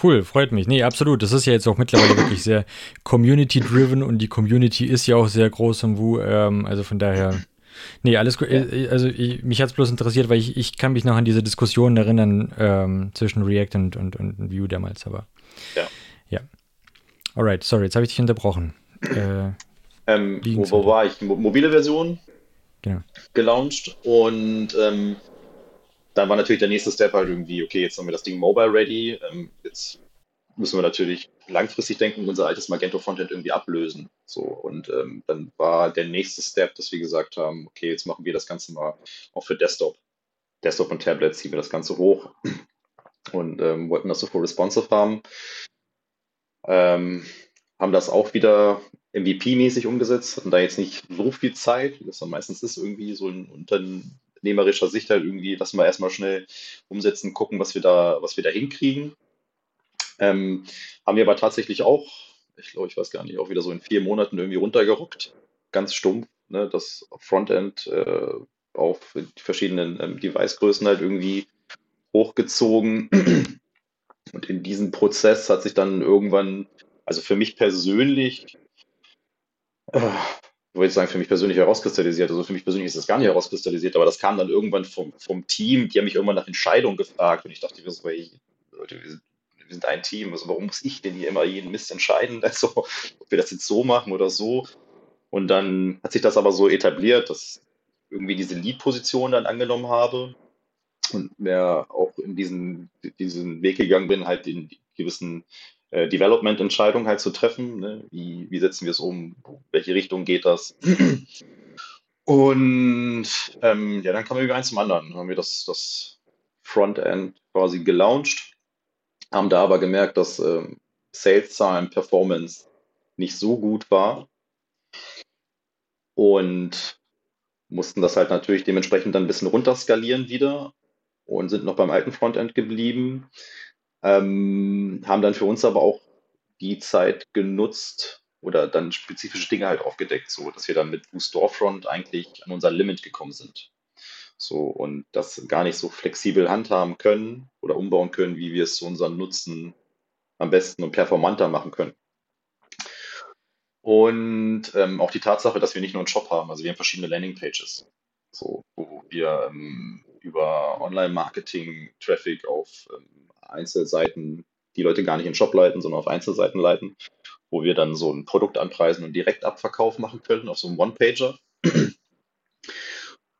Cool, freut mich. Nee, absolut. Das ist ja jetzt auch mittlerweile wirklich sehr community-driven und die Community ist ja auch sehr groß im Wu. Ähm, also von daher Nee, alles gut. Äh, also ich, mich hat es bloß interessiert, weil ich, ich kann mich noch an diese Diskussion erinnern ähm, zwischen React und, und, und Vue damals, aber ja. Ja. Alright, sorry, jetzt habe ich dich unterbrochen. Äh, ähm, wo, wo war ich? Mo mobile Version genau. gelauncht und ähm, dann war natürlich der nächste Step halt irgendwie, okay, jetzt haben wir das Ding mobile ready, ähm, jetzt müssen wir natürlich langfristig denken, unser altes Magento Frontend irgendwie ablösen. So, und ähm, dann war der nächste Step, dass wir gesagt haben, okay, jetzt machen wir das Ganze mal auch für Desktop. Desktop und Tablet ziehen wir das Ganze hoch und ähm, wollten das so full responsive haben. Ähm, haben das auch wieder MVP-mäßig umgesetzt, hatten da jetzt nicht so viel Zeit, wie das dann meistens ist, irgendwie so in unternehmerischer Sicht halt irgendwie, lassen wir erstmal schnell umsetzen, gucken, was wir da, was wir da hinkriegen. Ähm, haben wir aber tatsächlich auch, ich glaube, ich weiß gar nicht, auch wieder so in vier Monaten irgendwie runtergerockt. Ganz stumpf, ne, das Frontend äh, auf verschiedenen ähm, Device-Größen halt irgendwie hochgezogen. Und in diesem Prozess hat sich dann irgendwann, also für mich persönlich, äh, würde ich sagen, für mich persönlich herauskristallisiert. Also für mich persönlich ist das gar nicht herauskristallisiert, aber das kam dann irgendwann vom, vom Team, die haben mich irgendwann nach Entscheidungen gefragt und ich dachte, wir sind wir sind ein Team, also warum muss ich denn hier immer jeden Mist entscheiden? Also, ob wir das jetzt so machen oder so. Und dann hat sich das aber so etabliert, dass irgendwie diese Lead-Position dann angenommen habe und mehr auch in diesen, diesen Weg gegangen bin, halt in gewissen äh, Development-Entscheidungen halt zu treffen. Ne? Wie, wie setzen wir es um? Welche Richtung geht das? Und ähm, ja, dann kam irgendwie eins zum anderen. Haben wir das, das Frontend quasi gelauncht haben da aber gemerkt, dass ähm, Sales-Zahlen, Performance nicht so gut war und mussten das halt natürlich dementsprechend dann ein bisschen runterskalieren wieder und sind noch beim alten Frontend geblieben, ähm, haben dann für uns aber auch die Zeit genutzt oder dann spezifische Dinge halt aufgedeckt, so dass wir dann mit Storefront eigentlich an unser Limit gekommen sind. So und das gar nicht so flexibel handhaben können oder umbauen können, wie wir es zu unseren Nutzen am besten und performanter machen können. Und ähm, auch die Tatsache, dass wir nicht nur einen Shop haben, also wir haben verschiedene Landingpages, so, wo wir ähm, über Online-Marketing-Traffic auf ähm, Einzelseiten die Leute gar nicht in den Shop leiten, sondern auf Einzelseiten leiten, wo wir dann so ein Produkt anpreisen und direkt Abverkauf machen können auf so einem One-Pager.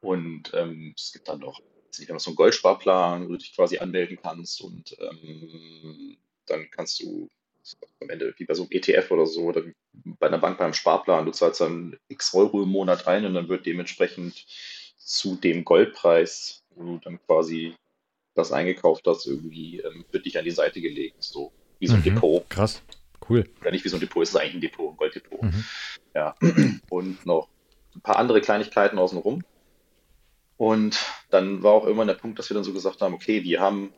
Und ähm, es gibt dann noch, ich so einen Goldsparplan, wo du dich quasi anmelden kannst und ähm, dann kannst du am Ende wie bei so einem ETF oder so oder bei einer Bank beim Sparplan, du zahlst dann x Euro im Monat rein und dann wird dementsprechend zu dem Goldpreis, wo du dann quasi das eingekauft hast, irgendwie ähm, wird dich an die Seite gelegt, so wie so ein mhm, Depot. Krass, cool. Ja, nicht wie so ein Depot, es ist eigentlich ein Depot, ein Golddepot. Mhm. Ja, und noch ein paar andere Kleinigkeiten außenrum. Und dann war auch irgendwann der Punkt, dass wir dann so gesagt haben, okay, wir haben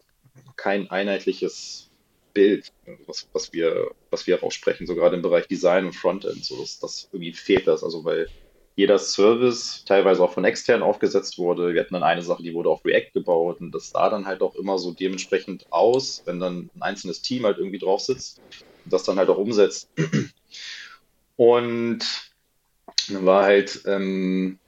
kein einheitliches Bild, was, was, wir, was wir raussprechen, so gerade im Bereich Design und Frontend. So, das, das irgendwie fehlt das. Also weil jeder Service teilweise auch von extern aufgesetzt wurde. Wir hatten dann eine Sache, die wurde auf React gebaut und das sah dann halt auch immer so dementsprechend aus, wenn dann ein einzelnes Team halt irgendwie drauf sitzt und das dann halt auch umsetzt. Und dann war halt ähm,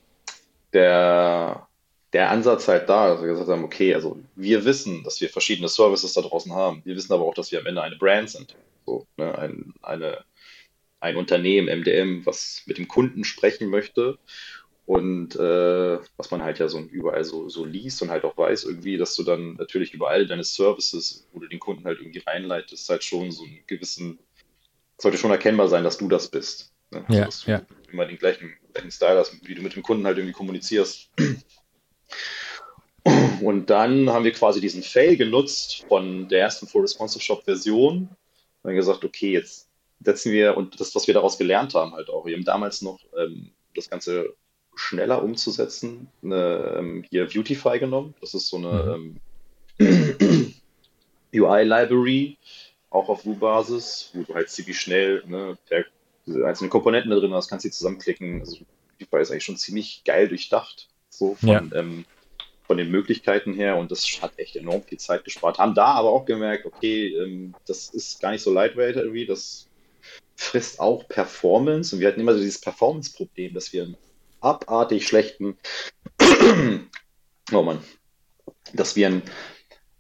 der der Ansatz halt da, dass wir gesagt haben, okay, also wir wissen, dass wir verschiedene Services da draußen haben. Wir wissen aber auch, dass wir am Ende eine Brand sind. So, ne, ein, eine, ein Unternehmen, MDM, was mit dem Kunden sprechen möchte und äh, was man halt ja so überall so, so liest und halt auch weiß irgendwie, dass du dann natürlich überall deine Services, wo du den Kunden halt irgendwie reinleitest, halt schon so einen gewissen, sollte schon erkennbar sein, dass du das bist. Ne? Also, ja, dass du ja. immer den gleichen, gleichen Style hast, wie du mit dem Kunden halt irgendwie kommunizierst. Und dann haben wir quasi diesen Fail genutzt von der ersten Full Responsive Shop Version. Und dann gesagt, okay, jetzt setzen wir und das, was wir daraus gelernt haben, halt auch. Wir haben damals noch ähm, das Ganze schneller umzusetzen, eine, ähm, hier Beautify genommen. Das ist so eine mhm. ähm, UI-Library, auch auf Vue-Basis, wo du halt ziemlich schnell ne, einzelnen Komponenten da drin hast, kannst du zusammenklicken. Also Beautify ist eigentlich schon ziemlich geil durchdacht so von, ja. ähm, von den Möglichkeiten her und das hat echt enorm viel Zeit gespart. Haben da aber auch gemerkt, okay, ähm, das ist gar nicht so lightweight irgendwie, das frisst auch Performance und wir hatten immer so dieses Performance-Problem, dass wir einen abartig schlechten, oh Mann, dass wir einen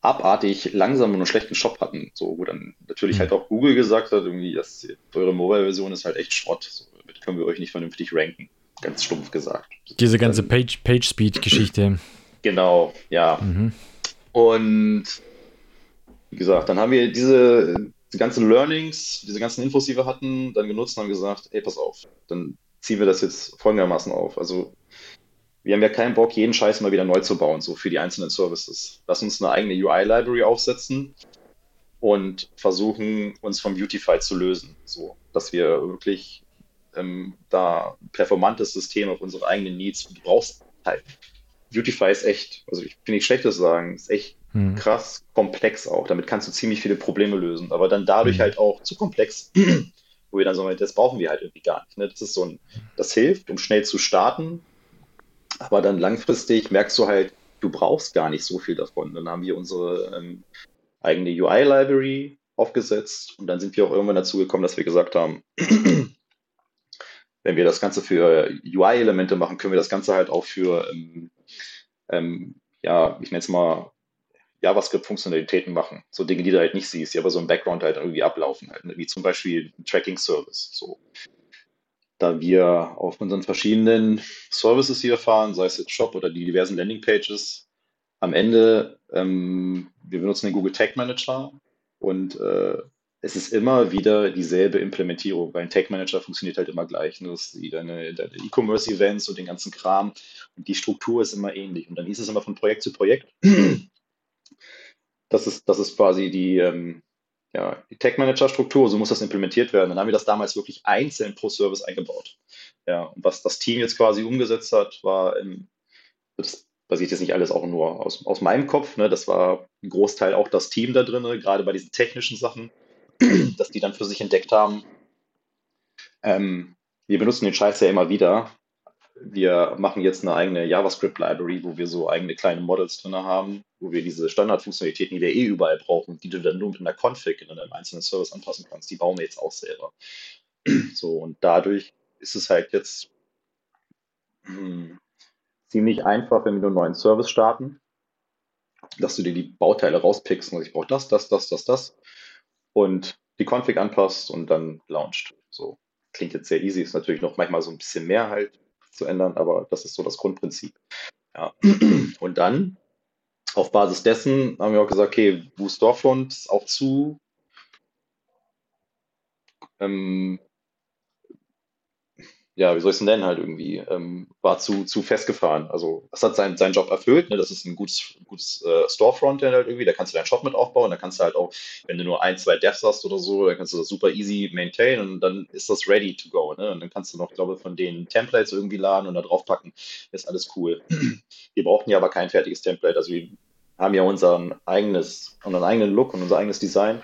abartig langsamen und schlechten Shop hatten, so wo dann natürlich mhm. halt auch Google gesagt hat, irgendwie, dass eure Mobile-Version ist halt echt Schrott, so, damit können wir euch nicht vernünftig ranken ganz stumpf gesagt. Diese ganze Page, Page Speed Geschichte. Genau, ja. Mhm. Und wie gesagt, dann haben wir diese, die ganzen Learnings, diese ganzen Infos, die wir hatten, dann genutzt und haben gesagt, hey, pass auf, dann ziehen wir das jetzt folgendermaßen auf. Also wir haben ja keinen Bock, jeden Scheiß mal wieder neu zu bauen, so für die einzelnen Services. Lass uns eine eigene UI-Library aufsetzen und versuchen, uns vom Beautify zu lösen, so dass wir wirklich ähm, da performantes System auf unsere eigenen Needs. Du brauchst halt. Beautify ist echt, also ich finde nicht schlecht das sagen, ist echt hm. krass komplex auch. Damit kannst du ziemlich viele Probleme lösen, aber dann dadurch hm. halt auch zu komplex, wo wir dann sagen, das brauchen wir halt irgendwie gar nicht. Ne? Das ist so ein, das hilft, um schnell zu starten, aber dann langfristig merkst du halt, du brauchst gar nicht so viel davon. Dann haben wir unsere ähm, eigene UI-Library aufgesetzt und dann sind wir auch irgendwann dazu gekommen, dass wir gesagt haben, wenn wir das Ganze für UI-Elemente machen, können wir das Ganze halt auch für, ähm, ähm, ja, ich nenne es mal JavaScript-Funktionalitäten machen. So Dinge, die du halt nicht siehst, die aber so im Background halt irgendwie ablaufen, halt, ne? wie zum Beispiel ein Tracking-Service. So. Da wir auf unseren verschiedenen Services hier fahren, sei es jetzt Shop oder die diversen Landing-Pages, am Ende, ähm, wir benutzen den Google Tag Manager und äh, es ist immer wieder dieselbe Implementierung, weil ein Tag Manager funktioniert halt immer gleich. Ne? Das ist deine, deine E-Commerce-Events und den ganzen Kram. Und die Struktur ist immer ähnlich. Und dann hieß es immer von Projekt zu Projekt. Das ist, das ist quasi die, ähm, ja, die Tech-Manager-Struktur, so muss das implementiert werden. Dann haben wir das damals wirklich einzeln pro Service eingebaut. Ja, und was das Team jetzt quasi umgesetzt hat, war, im, das basiert jetzt nicht alles auch nur aus, aus meinem Kopf, ne? das war ein Großteil auch das Team da drin, gerade bei diesen technischen Sachen, dass die dann für sich entdeckt haben. Ähm, wir benutzen den Scheiß ja immer wieder. Wir machen jetzt eine eigene JavaScript-Library, wo wir so eigene kleine Models drin haben, wo wir diese Standardfunktionalitäten, die wir eh überall brauchen, die du dann nur mit einer Config in einem einzelnen Service anpassen kannst, die bauen wir jetzt auch selber. So, und dadurch ist es halt jetzt hm, ziemlich einfach, wenn wir nur einen neuen Service starten, dass du dir die Bauteile rauspickst und ich brauche das, das, das, das, das und die Config anpasst und dann launcht. So klingt jetzt sehr easy, ist natürlich noch manchmal so ein bisschen mehr halt zu ändern, aber das ist so das Grundprinzip. Ja. Und dann auf Basis dessen haben wir auch gesagt, okay, Boost Storefront ist auch zu ähm, ja, wie soll ich es nennen, halt irgendwie, ähm, war zu, zu festgefahren. Also es hat seinen, seinen Job erfüllt, ne? das ist ein gutes, gutes äh, Storefront halt irgendwie, da kannst du deinen Shop mit aufbauen, da kannst du halt auch, wenn du nur ein, zwei Devs hast oder so, dann kannst du das super easy maintain und dann ist das ready to go. Ne? Und dann kannst du noch, glaube ich, von den Templates irgendwie laden und da drauf packen, ist alles cool. wir brauchten ja aber kein fertiges Template, also wir haben ja unseren eigenes, unseren eigenen Look und unser eigenes Design.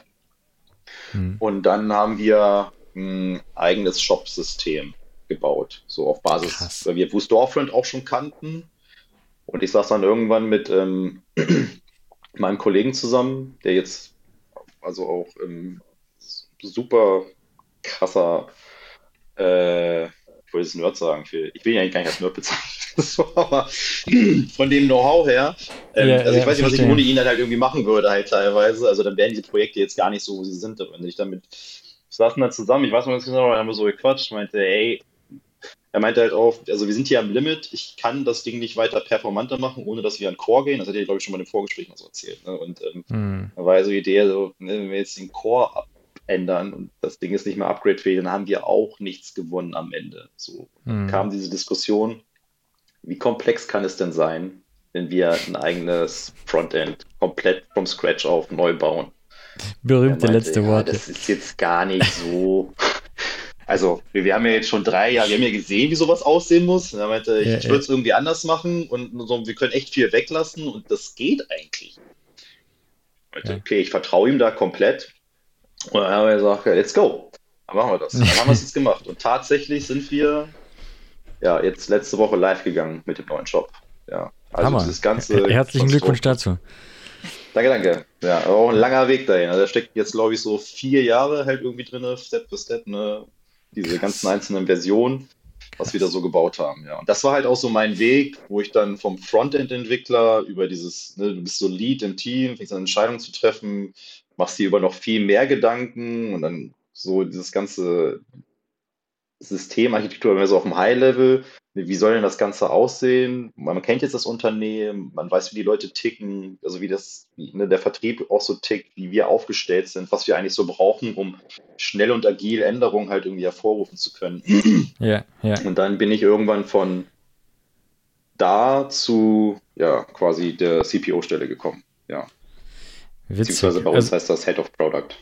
Hm. Und dann haben wir ein eigenes Shop-System gebaut. So auf Basis, Krass. weil wir Storefront auch schon kannten. Und ich saß dann irgendwann mit ähm, meinem Kollegen zusammen, der jetzt also auch ähm, super krasser, äh, ich wollte es Nerd sagen, für, ich will ihn eigentlich gar nicht als Nerd bezeichnen, so, aber von dem Know-how her, ähm, ja, also ich ja, weiß nicht, was ich ohne ihn dann halt irgendwie machen würde halt teilweise, also dann wären diese Projekte jetzt gar nicht so, wo sie sind, wenn ich damit, wir saßen dann zusammen, ich weiß nicht, was genau, haben wir so gequatscht, meinte, ey, er meinte halt auch, also wir sind hier am Limit, ich kann das Ding nicht weiter performanter machen, ohne dass wir an Core gehen. Das hat er, glaube ich, schon mal im Vorgespräch noch so erzählt. Ne? Und ähm, mhm. da war ja so die Idee, so, ne, wenn wir jetzt den Core abändern und das Ding ist nicht mehr upgradefähig, dann haben wir auch nichts gewonnen am Ende. So mhm. kam diese Diskussion, wie komplex kann es denn sein, wenn wir ein eigenes Frontend komplett vom Scratch auf neu bauen? Berühmte meinte, letzte Worte. Ja, das ist jetzt gar nicht so also wir, wir, haben ja jetzt schon drei Jahre, wir haben ja gesehen, wie sowas aussehen muss. Er meinte, ich, ja, ich würde es irgendwie anders machen und so, wir können echt viel weglassen und das geht eigentlich. Meinte, ja. Okay, ich vertraue ihm da komplett. Und dann haben wir gesagt, let's go. Dann machen wir das. Dann haben wir es jetzt gemacht. Und tatsächlich sind wir ja jetzt letzte Woche live gegangen mit dem neuen Shop. Ja, also Hammer. dieses ganze. Herzlichen Glückwunsch dazu. Danke, danke. Ja, auch ein langer Weg dahin. Also da steckt jetzt, glaube ich, so vier Jahre halt irgendwie drin, Step für Step, ne? Diese ganzen einzelnen Versionen, was wir da so gebaut haben. Ja. Und das war halt auch so mein Weg, wo ich dann vom Frontend-Entwickler über dieses, ne, du bist so Lead im Team, fängst an Entscheidungen zu treffen, machst dir über noch viel mehr Gedanken und dann so dieses ganze Systemarchitektur, wenn wir so auf dem High-Level, wie soll denn das Ganze aussehen? Man kennt jetzt das Unternehmen, man weiß, wie die Leute ticken, also wie das, wie, ne, der Vertrieb auch so tickt, wie wir aufgestellt sind, was wir eigentlich so brauchen, um schnell und agil Änderungen halt irgendwie hervorrufen zu können. Ja, ja. Und dann bin ich irgendwann von da zu, ja, quasi der CPO-Stelle gekommen. Ja. Witzig. Beziehungsweise bei uns also, heißt das Head of Product.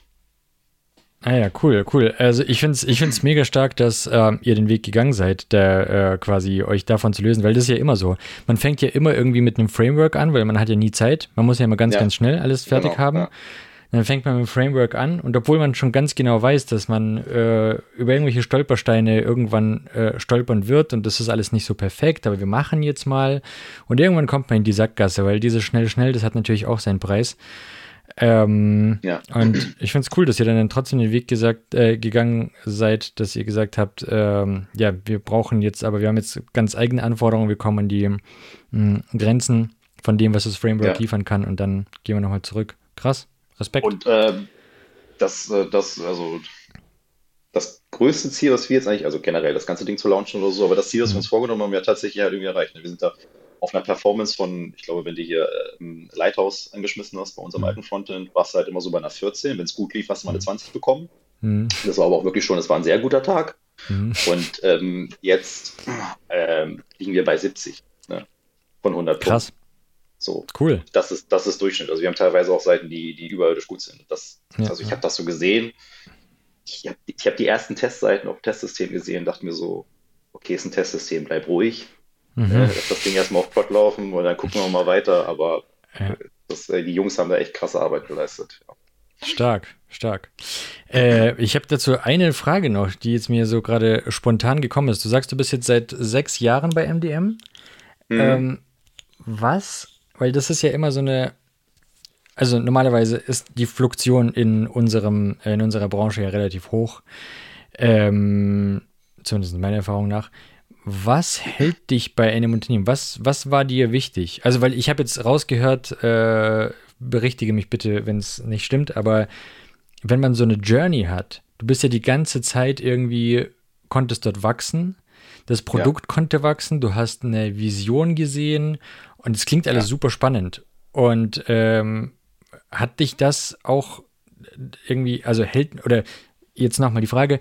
Ah ja, cool, cool. Also ich finde es ich find's mega stark, dass äh, ihr den Weg gegangen seid, der äh, quasi euch davon zu lösen, weil das ist ja immer so. Man fängt ja immer irgendwie mit einem Framework an, weil man hat ja nie Zeit. Man muss ja immer ganz, ja. ganz schnell alles fertig genau, haben. Ja. Dann fängt man mit dem Framework an und obwohl man schon ganz genau weiß, dass man äh, über irgendwelche Stolpersteine irgendwann äh, stolpern wird und das ist alles nicht so perfekt, aber wir machen jetzt mal und irgendwann kommt man in die Sackgasse, weil dieses schnell, schnell, das hat natürlich auch seinen Preis. Ähm, ja. Und ich finde es cool, dass ihr dann trotzdem den Weg gesagt, äh, gegangen seid, dass ihr gesagt habt, ähm, ja, wir brauchen jetzt, aber wir haben jetzt ganz eigene Anforderungen, wir kommen an die mh, hm, Grenzen von dem, was das Framework ja. liefern kann und dann gehen wir nochmal zurück. Krass, Respekt. Und ähm, das, äh, das, also das größte Ziel, was wir jetzt eigentlich, also generell das ganze Ding zu launchen oder so, aber das Ziel, was wir mhm. uns vorgenommen haben, wir tatsächlich halt irgendwie erreicht. Wir sind da auf einer Performance von, ich glaube, wenn du hier äh, Lighthouse angeschmissen hast bei unserem mhm. alten Frontend, warst du halt immer so bei einer 14. Wenn es gut lief, hast du mal eine 20 mhm. bekommen. Mhm. Das war aber auch wirklich schon, das war ein sehr guter Tag. Mhm. Und ähm, jetzt ähm, liegen wir bei 70 ne? von 100 Krass. So. Cool. Das ist, das ist Durchschnitt. Also wir haben teilweise auch Seiten, die, die überirdisch gut sind. Das, Ja, also ich ja. habe das so gesehen. Ich habe ich hab die ersten Testseiten auf dem Testsystem gesehen, dachte mir so, okay, ist ein Testsystem, bleib ruhig. Äh, Mhm. lass das Ding erstmal auf Plot laufen und dann gucken wir mal weiter. Aber Ja. das, äh, die Jungs haben da echt krasse Arbeit geleistet. Ja. Stark, stark. Äh, ich habe dazu eine Frage noch, die jetzt mir so gerade spontan gekommen ist. Du sagst, du bist jetzt seit sechs Jahren bei MDM. Mhm. Ähm, was, weil das ist ja immer so eine, also normalerweise ist die Fluktuation in unserem, äh, in unserer Branche ja relativ hoch. Ähm, zumindest meiner Erfahrung nach. Was hält dich bei einem Unternehmen? Was, was war dir wichtig? Also, weil ich habe jetzt rausgehört, äh, berichtige mich bitte, wenn es nicht stimmt, aber wenn man so eine Journey hat, du bist ja die ganze Zeit irgendwie, konntest dort wachsen, das Produkt konnte wachsen, du hast eine Vision gesehen und es klingt alles Ja. super spannend. Und ähm, hat dich das auch irgendwie, also hält, oder jetzt nochmal die Frage,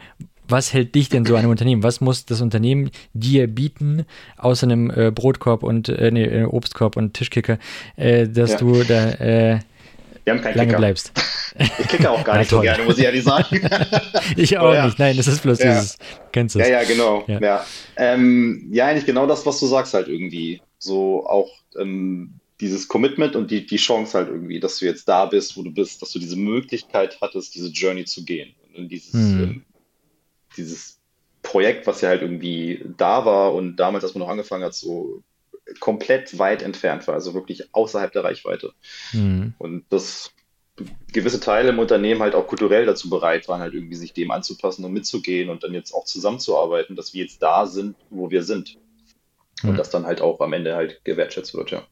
was hält dich denn so an einem Unternehmen? Was muss das Unternehmen dir bieten, außer einem äh, Brotkorb und äh, nee, äh, Obstkorb und Tischkicker, äh, dass Ja. du da äh, lange Kicker. bleibst? Ich kicke auch gar Na, nicht so toll. gerne, muss ich ehrlich sagen. Ich auch ja. nicht. Nein, das ist bloß Ja. dieses, kennst du Ja, es? ja, genau. Ja. Ja, Ähm, ja eigentlich genau das, was du sagst halt irgendwie. So auch ähm, dieses Commitment und die, die Chance halt irgendwie, dass du jetzt da bist, wo du bist, dass du diese Möglichkeit hattest, diese Journey zu gehen. Und dieses, Hm. ähm, dieses Projekt, was ja halt irgendwie da war und damals, als man noch angefangen hat, so komplett weit entfernt war, also wirklich außerhalb der Reichweite. Hm. Und dass gewisse Teile im Unternehmen halt auch kulturell dazu bereit waren, halt irgendwie sich dem anzupassen und mitzugehen und dann jetzt auch zusammenzuarbeiten, dass wir jetzt da sind, wo wir sind. Und Hm. das dann halt auch am Ende halt gewertschätzt wird, ja.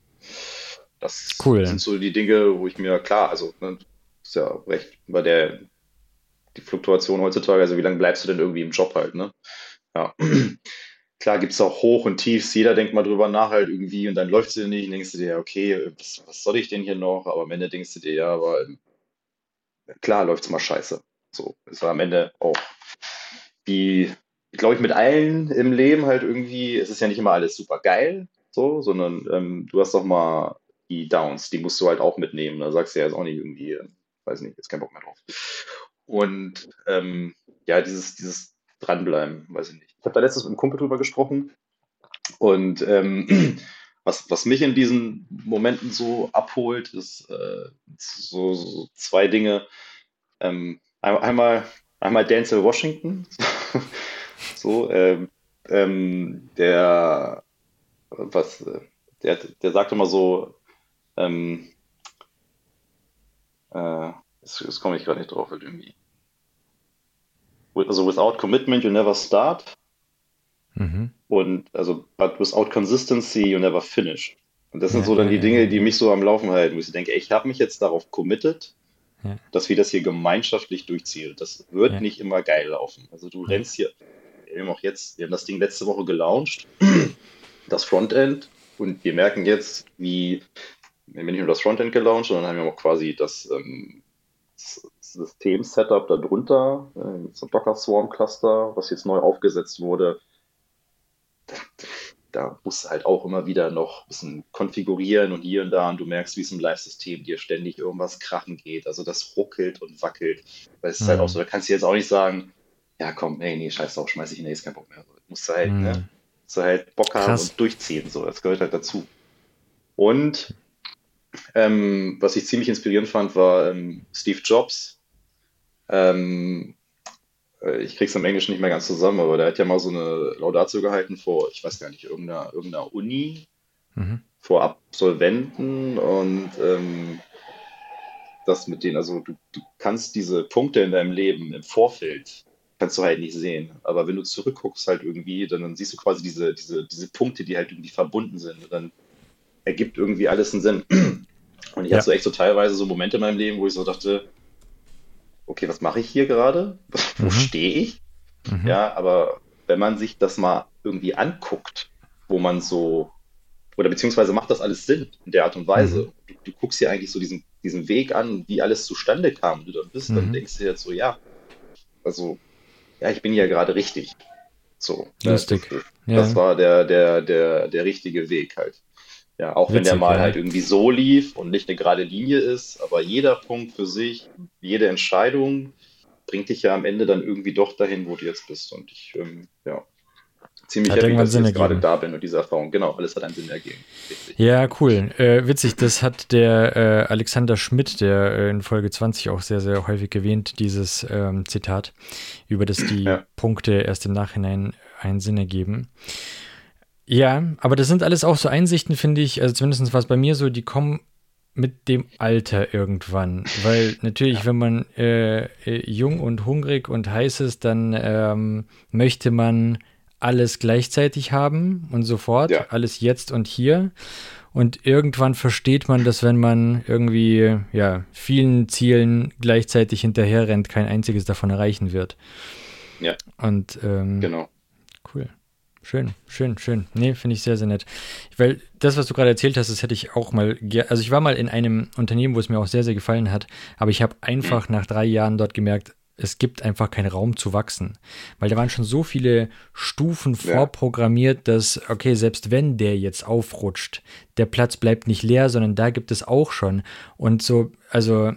Das Cool. sind so die Dinge, wo ich mir, klar, also, ne, ist ja recht bei der, die Fluktuation heutzutage, also wie lange bleibst du denn irgendwie im Job halt, ne? Ja. Klar gibt es auch Hoch und Tiefs, jeder denkt mal drüber nach halt irgendwie und dann läuft es dir nicht, und denkst du dir, okay, was, was soll ich denn hier noch? Aber am Ende denkst du dir, ja, aber ähm, klar läuft es mal scheiße. So, es war am Ende auch wie, glaube ich, mit allen im Leben halt irgendwie, es ist ja nicht immer alles super geil, so, sondern ähm, du hast doch mal die Downs, die musst du halt auch mitnehmen. Da sagst du ja jetzt auch nicht irgendwie, äh, weiß nicht, jetzt kein Bock mehr drauf. Und ähm, ja, dieses, dieses Dranbleiben, weiß ich nicht. Ich habe da letztens mit einem Kumpel drüber gesprochen und ähm, was, was mich in diesen Momenten so abholt, ist äh, so, so zwei Dinge. Ähm, ein- einmal, einmal Denzel Washington, so, ähm, ähm, der, was, der, der sagt immer so, ähm, äh, jetzt, jetzt komme ich gerade nicht drauf, halt irgendwie. Also, without commitment, you never start. Mhm. Und also, but without consistency, you never finish. Und das sind Ja, so dann die Dinge, die mich so am Laufen halten, wo ich denke, ey, ich habe mich jetzt darauf committed, Ja. dass wir das hier gemeinschaftlich durchziehen. Das wird Ja. nicht immer geil laufen. Also du rennst hier, wir haben auch jetzt, wir haben das Ding letzte Woche gelauncht, das Frontend, und wir merken jetzt, wie, wir haben nicht nur das Frontend gelauncht, sondern haben wir auch quasi das ähm, System-Setup darunter, äh, so ein Docker Swarm Cluster, was jetzt neu aufgesetzt wurde. Da musst du halt auch immer wieder noch ein bisschen konfigurieren und hier und da und du merkst, wie es im Live-System dir ständig irgendwas krachen geht. Also das ruckelt und wackelt. Weil es ist halt Mhm. auch so, da kannst du jetzt auch nicht sagen, ja komm, ey, nee, scheiß drauf, schmeiß ich hin, nee, ist kein Bock mehr. So, musst du halt, Mhm. ne, musst du halt Bock haben Krass. und durchziehen. So, das gehört halt dazu. Und ähm, was ich ziemlich inspirierend fand, war ähm, Steve Jobs. Ähm, äh, ich krieg's im Englischen nicht mehr ganz zusammen, aber der hat ja mal so eine Laudatio gehalten vor, ich weiß gar nicht, irgendeiner, irgendeiner Uni, Mhm. vor Absolventen und ähm, das mit denen, also du, du kannst diese Punkte in deinem Leben im Vorfeld, kannst du halt nicht sehen. Aber wenn du zurückguckst halt irgendwie, dann, dann siehst du quasi diese, diese, diese Punkte, die halt irgendwie verbunden sind. Und dann ergibt irgendwie alles einen Sinn. Und ich Ja. hatte so echt so teilweise so Momente in meinem Leben, wo ich so dachte, okay, was mache ich hier gerade? Wo Mhm. stehe ich? Mhm. Ja, aber wenn man sich das mal irgendwie anguckt, wo man so, oder beziehungsweise macht das alles Sinn in der Art und Weise. Du, du guckst dir eigentlich so diesen, diesen Weg an, wie alles zustande kam, du da bist, dann Mhm. denkst du dir jetzt so, ja, also, ja, ich bin ja gerade richtig. So. ne? Lustig. Das, Ja. das war der, der, der, der richtige Weg halt. Ja, auch wenn der Witzig, mal ja. halt irgendwie so lief und nicht eine gerade Linie ist, aber jeder Punkt für sich, jede Entscheidung bringt dich ja am Ende dann irgendwie doch dahin, wo du jetzt bist. Und ich, ähm, ja, ziemlich Hat happy, dass ich Sinn gerade da bin und diese Erfahrung, genau, alles hat einen Sinn ergeben. Richtig. Ja, cool. Äh, witzig, das hat der äh, Alexander Schmidt, der äh, in Folge 20 auch sehr, sehr häufig erwähnt, dieses ähm, Zitat, über das die Ja. Punkte erst im Nachhinein einen Sinn ergeben. Ja, aber das sind alles auch so Einsichten, finde ich, also zumindest war es bei mir so, die kommen mit dem Alter irgendwann. Weil natürlich, wenn man äh, äh, jung und hungrig und heiß ist, dann ähm, möchte man alles gleichzeitig haben und sofort, Ja. alles jetzt und hier. Und irgendwann versteht man, dass wenn man irgendwie ja, vielen Zielen gleichzeitig hinterherrennt, kein einziges davon erreichen wird. Ja. Und ähm, Genau. Schön, schön, schön. Nee, finde ich sehr, sehr nett. Weil das, was du gerade erzählt hast, das hätte ich auch mal, also ich war mal in einem Unternehmen, wo es mir auch sehr, sehr gefallen hat, aber ich habe Mhm. einfach nach drei Jahren dort gemerkt, es gibt einfach keinen Raum zu wachsen. Weil da waren schon so viele Stufen vorprogrammiert, dass, okay, selbst wenn der jetzt aufrutscht, der Platz bleibt nicht leer, sondern da gibt es auch schon. Und so, also,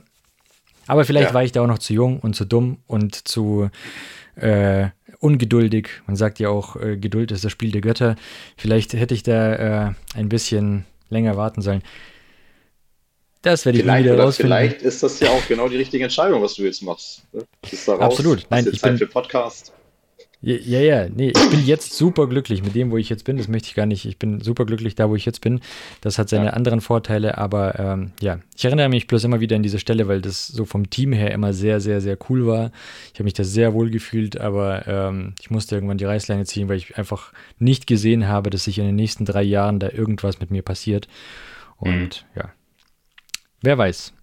aber vielleicht Ja. war ich da auch noch zu jung und zu dumm und zu äh, ungeduldig. Man sagt ja auch, äh, Geduld ist das Spiel der Götter. Vielleicht hätte ich da äh, ein bisschen länger warten sollen. Das werde ich Vielleicht, wieder rausfinden. vielleicht ist das ja auch genau die richtige Entscheidung, was du jetzt machst. ne? Absolut. Nein, ich Zeit bin- für Podcast. Ja, ja, ja, nee, ich bin jetzt super glücklich mit dem, wo ich jetzt bin. Das möchte ich gar nicht. Ich bin super glücklich da, wo ich jetzt bin. Das hat seine Ja. anderen Vorteile, aber ähm, ja, ich erinnere mich bloß immer wieder an diese Stelle, weil das so vom Team her immer sehr, sehr, sehr cool war. Ich habe mich da sehr wohl gefühlt, aber ähm, ich musste irgendwann die Reißleine ziehen, weil ich einfach nicht gesehen habe, dass sich in den nächsten drei Jahren da irgendwas mit mir passiert. Und ja, wer weiß.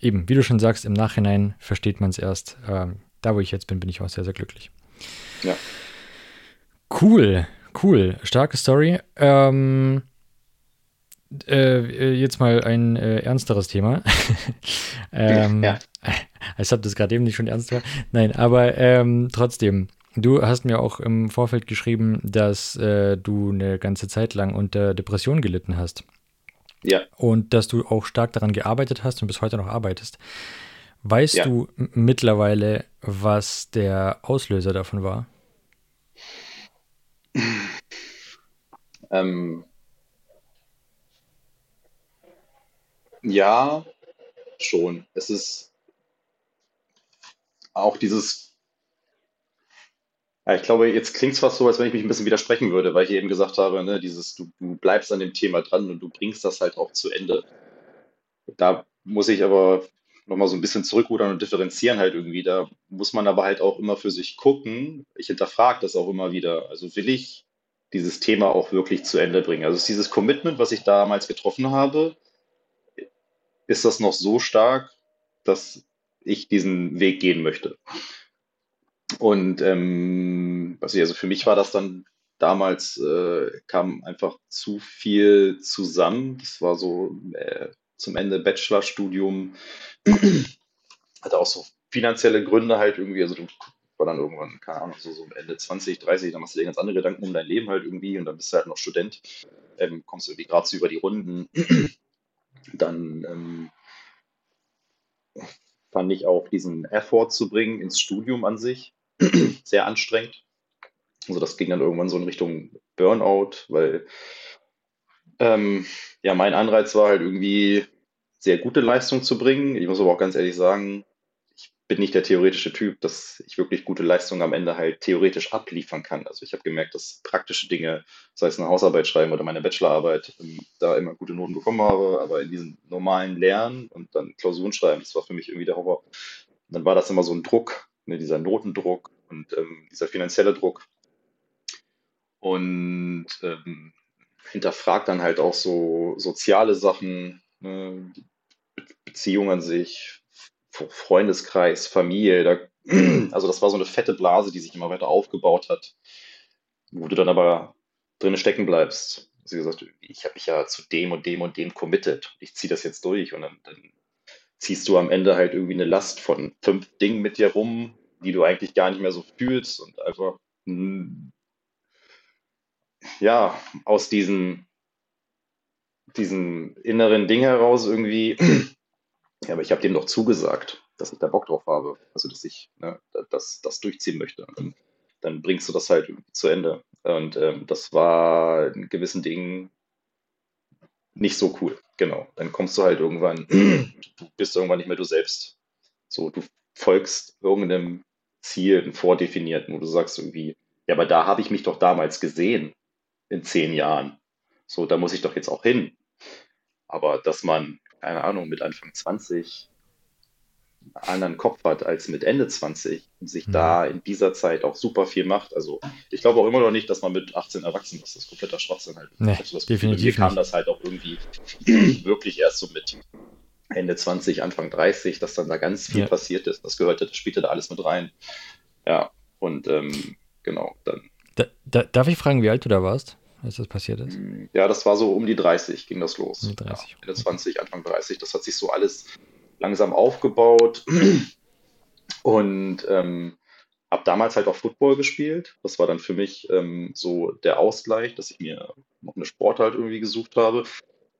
Eben, wie du schon sagst, im Nachhinein versteht man es erst. Ähm, da, wo ich jetzt bin, bin ich auch sehr, sehr glücklich. Ja. Cool, cool. Starke Story. Ähm, äh, jetzt mal ein äh, ernsteres Thema. ähm, Ja. Als ob das gerade eben nicht schon ernst war. Nein, aber ähm, trotzdem. Du hast mir auch im Vorfeld geschrieben, dass äh, du eine ganze Zeit lang unter Depression gelitten hast Ja, und dass du auch stark daran gearbeitet hast und bis heute noch arbeitest. Weißt Ja. du mittlerweile, was der Auslöser davon war? ähm, ja, schon. Es ist auch dieses, ja, ich glaube, jetzt klingt es fast so, als wenn ich mich ein bisschen widersprechen würde, weil ich eben gesagt habe, ne, dieses, du, du bleibst an dem Thema dran und du bringst das halt auch zu Ende. Da muss ich aber nochmal so ein bisschen zurückrudern und differenzieren halt irgendwie. Da muss man aber halt auch immer für sich gucken. Ich hinterfrage das auch immer wieder. Also will ich dieses Thema auch wirklich zu Ende bringen? Also ist dieses Commitment, was ich damals getroffen habe, ist das noch so stark, dass ich diesen Weg gehen möchte? Und ähm, also für mich war das dann damals, äh, kam einfach zu viel zusammen. Das war so äh, zum Ende Bachelorstudium, hatte auch so finanzielle Gründe halt irgendwie, also du war dann irgendwann, keine Ahnung, so, so Ende 20, 30, dann machst du dir ganz andere Gedanken um dein Leben halt irgendwie und dann bist du halt noch Student, ähm, kommst irgendwie gerade so über die Runden. Dann ähm, fand ich auch diesen Effort zu bringen ins Studium an sich sehr anstrengend. Also das ging dann irgendwann so in Richtung Burnout, weil ähm, ja mein Anreiz war halt irgendwie sehr gute Leistung zu bringen. Ich muss aber auch ganz ehrlich sagen, ich bin nicht der theoretische Typ, dass ich wirklich gute Leistung am Ende halt theoretisch abliefern kann. Also ich habe gemerkt, dass praktische Dinge, sei es eine Hausarbeit schreiben oder meine Bachelorarbeit, ähm, da immer gute Noten bekommen habe, aber in diesen normalen Lernen und dann Klausuren schreiben, das war für mich irgendwie der Horror. Dann war das immer so ein Druck, ne, dieser Notendruck und ähm, dieser finanzielle Druck. Und ähm, hinterfragt dann halt auch so soziale Sachen, ne, die Be Beziehung an sich, Freundeskreis, Familie. Da, also das war so eine fette Blase, die sich immer weiter aufgebaut hat, wo du dann aber drin stecken bleibst. Sie gesagt, ich habe mich ja zu dem und dem und dem committed. Ich ziehe das jetzt durch und dann, dann ziehst du am Ende halt irgendwie eine Last von fünf Dingen mit dir rum, die du eigentlich gar nicht mehr so fühlst und einfach mm, ja aus diesen diesem inneren Ding heraus irgendwie, ja, aber ich habe dem doch zugesagt, dass ich da Bock drauf habe, also dass ich ne, das, das durchziehen möchte. Und dann, bringst du das halt zu Ende. Und ähm, das war in gewissen Dingen nicht so cool. Genau. Dann kommst du halt irgendwann, du bist irgendwann nicht mehr du selbst. So, du folgst irgendeinem Ziel, ein vordefinierten, wo du sagst irgendwie, ja, aber da habe ich mich doch damals gesehen in zehn Jahren. So, da muss ich doch jetzt auch hin. Aber dass man, keine Ahnung, mit Anfang 20 einen anderen Kopf hat als mit Ende 20 und sich mhm. da in dieser Zeit auch super viel macht. Also ich glaube auch immer noch nicht, dass man mit 18 erwachsen ist. Das ist kompletter Schwachsinn halt. Nee, also definitiv kam das halt auch irgendwie wirklich erst so mit Ende 20, Anfang 30, dass dann da ganz viel ja. passiert ist. Das gehörte, das spielte da alles mit rein. Ja, und ähm, genau, dann. Da, da, darf ich fragen, wie alt du da warst, als das passiert ist? Ja, das war so um die 30 ging das los. Um die 30. Ja, Ende 20, Anfang 30. Das hat sich so alles langsam aufgebaut und ähm, habe damals halt auch Football gespielt. Das war dann für mich ähm, so der Ausgleich, dass ich mir noch eine Sportart irgendwie gesucht habe.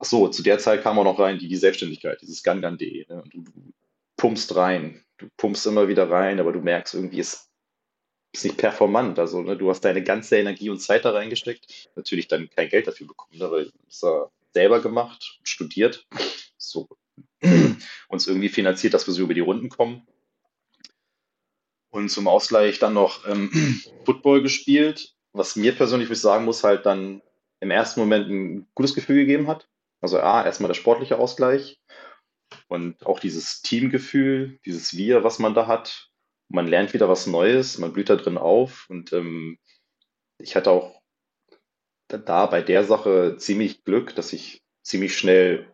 Ach so, zu der Zeit kam auch noch rein die, die Selbstständigkeit, dieses Gangan.de. Ne? Du, du pumpst rein, du pumpst immer wieder rein, aber du merkst irgendwie, es ist nicht performant. Also ne, du hast deine ganze Energie und Zeit da reingesteckt. Natürlich dann kein Geld dafür bekommen, aber es war selber gemacht, studiert. So uns irgendwie finanziert, dass wir so über die Runden kommen. Und zum Ausgleich dann noch ähm, Football gespielt, was mir persönlich, ich sagen muss, halt dann im ersten Moment ein gutes Gefühl gegeben hat. Also A, erstmal der sportliche Ausgleich und auch dieses Teamgefühl, dieses Wir, was man da hat. Man lernt wieder was Neues, man blüht da drin auf und ähm, ich hatte auch da bei der Sache ziemlich Glück, dass ich ziemlich schnell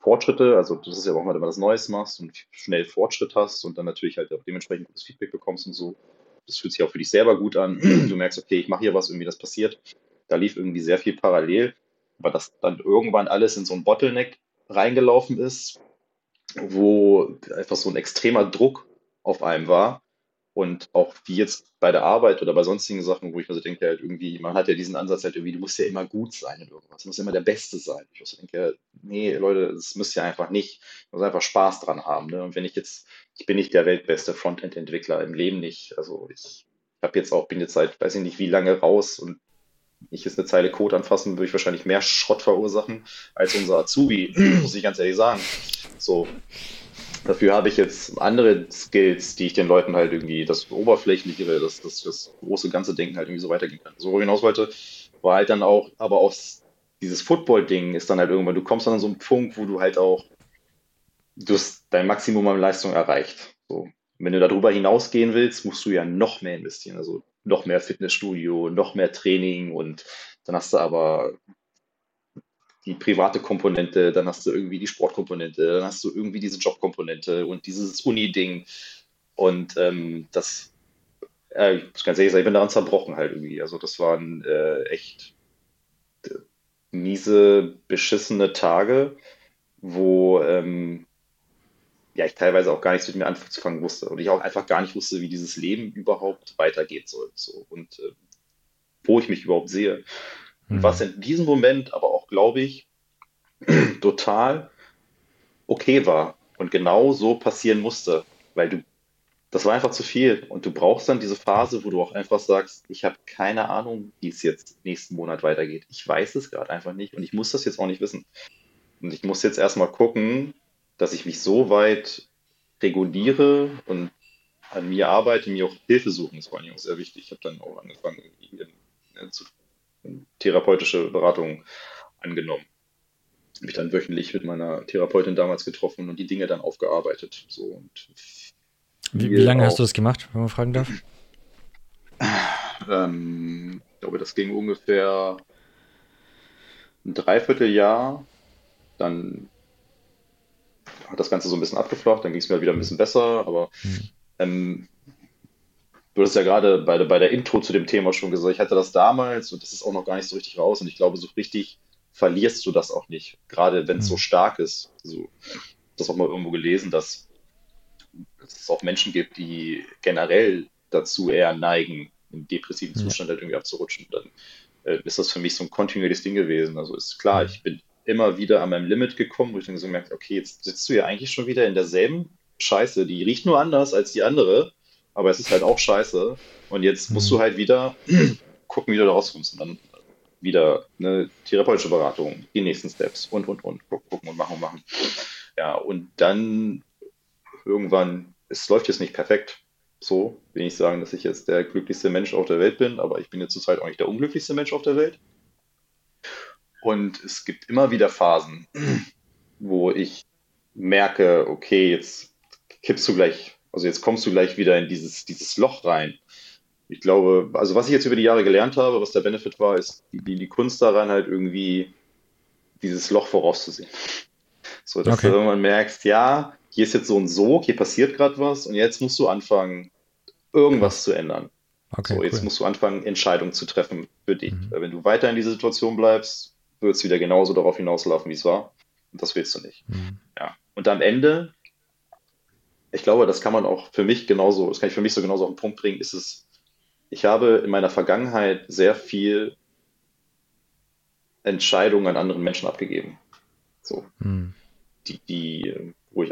Fortschritte, also das ist ja auch mal, wenn du was Neues machst und schnell Fortschritt hast und dann natürlich halt auch dementsprechend gutes Feedback bekommst und so. Das fühlt sich auch für dich selber gut an. Du merkst, okay, ich mache hier was, irgendwie das passiert. Da lief irgendwie sehr viel parallel, aber dass dann irgendwann alles in so ein Bottleneck reingelaufen ist, wo einfach so ein extremer Druck auf einem war, und auch wie jetzt bei der Arbeit oder bei sonstigen Sachen, wo ich mir so denke, halt irgendwie, man hat ja diesen Ansatz halt irgendwie, du musst ja immer gut sein in irgendwas, du musst immer der Beste sein. Ich so denke, nee, Leute, das müsst ihr einfach nicht, du musst einfach Spaß dran haben. Ne? Und wenn ich jetzt, ich bin nicht der weltbeste Frontend-Entwickler im Leben nicht. Also ich habe jetzt auch, bin jetzt seit, weiß ich nicht, wie lange raus und ich jetzt eine Zeile Code anfassen, würde ich wahrscheinlich mehr Schrott verursachen als unser Azubi, muss ich ganz ehrlich sagen. So, Dafür habe ich jetzt andere Skills, die ich den Leuten halt irgendwie das Oberflächlichere, das, das, das große ganze Denken halt irgendwie so weitergehen kann. So, hinaus wollte, war halt dann auch, aber auch dieses Football-Ding ist dann halt irgendwann, du kommst dann an so einen Punkt, wo du halt auch, du hast dein Maximum an Leistung erreicht. So. wenn du darüber hinausgehen willst, musst du ja noch mehr investieren. Also noch mehr Fitnessstudio, noch mehr Training und dann hast du aber die private Komponente, dann hast du irgendwie die Sportkomponente, dann hast du irgendwie diese Jobkomponente und dieses Uni-Ding. Und ähm, das, äh, ich muss ganz ehrlich sagen, ich bin daran zerbrochen halt irgendwie. Also das waren äh, echt äh, miese, beschissene Tage, wo ähm, ja, ich teilweise auch gar nichts mit mir anzufangen wusste und ich auch einfach gar nicht wusste, wie dieses Leben überhaupt weitergeht soll. So, und äh, wo ich mich überhaupt sehe. Und was mhm. in diesem Moment aber auch, glaube ich, total okay war und genau so passieren musste, weil du, das war einfach zu viel und du brauchst dann diese Phase, wo du auch einfach sagst, ich habe keine Ahnung, wie es jetzt nächsten Monat weitergeht. Ich weiß es gerade einfach nicht und ich muss das jetzt auch nicht wissen. Und ich muss jetzt erstmal gucken, dass ich mich so weit reguliere und an mir arbeite, mir auch Hilfe suchen, das war auch sehr wichtig. Ich habe dann auch angefangen, zu therapeutische Beratung angenommen. Habe mich dann wöchentlich mit meiner Therapeutin damals getroffen und die Dinge dann aufgearbeitet. So, und wie, wie lange auch, hast du das gemacht, wenn man fragen darf? Ähm, ich glaube, das ging ungefähr ein Dreivierteljahr. Dann hat das Ganze so ein bisschen abgeflacht, dann ging es mir wieder ein bisschen besser, aber mhm. ähm, Du hast ja gerade bei, bei der Intro zu dem Thema schon gesagt, ich hatte das damals und das ist auch noch gar nicht so richtig raus und ich glaube, so richtig verlierst du das auch nicht, gerade wenn es so mhm. stark ist. Also, das auch mal irgendwo gelesen, dass, es auch Menschen gibt, die generell dazu eher neigen, im depressiven Zustand halt irgendwie abzurutschen. Dann äh, ist das für mich so ein kontinuierliches Ding gewesen. Also ist klar, ich bin immer wieder an meinem Limit gekommen, wo ich dann so gemerkt okay, jetzt sitzt du ja eigentlich schon wieder in derselben Scheiße, die riecht nur anders als die andere, aber es ist halt auch scheiße. Und jetzt musst du mhm. halt wieder gucken, wie du da rauskommst. Und dann wieder eine therapeutische Beratung, die nächsten Steps und, und, und. Gucken und machen und machen. Ja, und dann irgendwann, es läuft jetzt nicht perfekt. So, will ich sagen, dass ich jetzt der glücklichste Mensch auf der Welt bin, aber ich bin jetzt zurzeit auch nicht der unglücklichste Mensch auf der Welt. Und es gibt immer wieder Phasen, wo ich merke, okay, jetzt kippst du gleich, also jetzt kommst du gleich wieder in dieses, dieses Loch rein. Ich glaube, also was ich jetzt über die Jahre gelernt habe, was der Benefit war, ist die, die Kunst daran halt irgendwie dieses Loch vorauszusehen. So, dass okay. du irgendwann merkst, ja, hier ist jetzt so ein Sog, hier passiert gerade was und jetzt musst du anfangen, irgendwas zu ändern. Okay, so, jetzt cool. musst du anfangen, Entscheidungen zu treffen für dich. Mhm. Wenn du weiter in dieser Situation bleibst, wird es wieder genauso darauf hinauslaufen, wie es war. Und das willst du nicht. Mhm. Ja. Und am Ende, ich glaube, das kann man auch für mich genauso, das kann ich für mich so genauso auf den Punkt bringen, ist es, ich habe in meiner Vergangenheit sehr viel Entscheidungen an anderen Menschen abgegeben. So. Mhm. Die, die, wo ich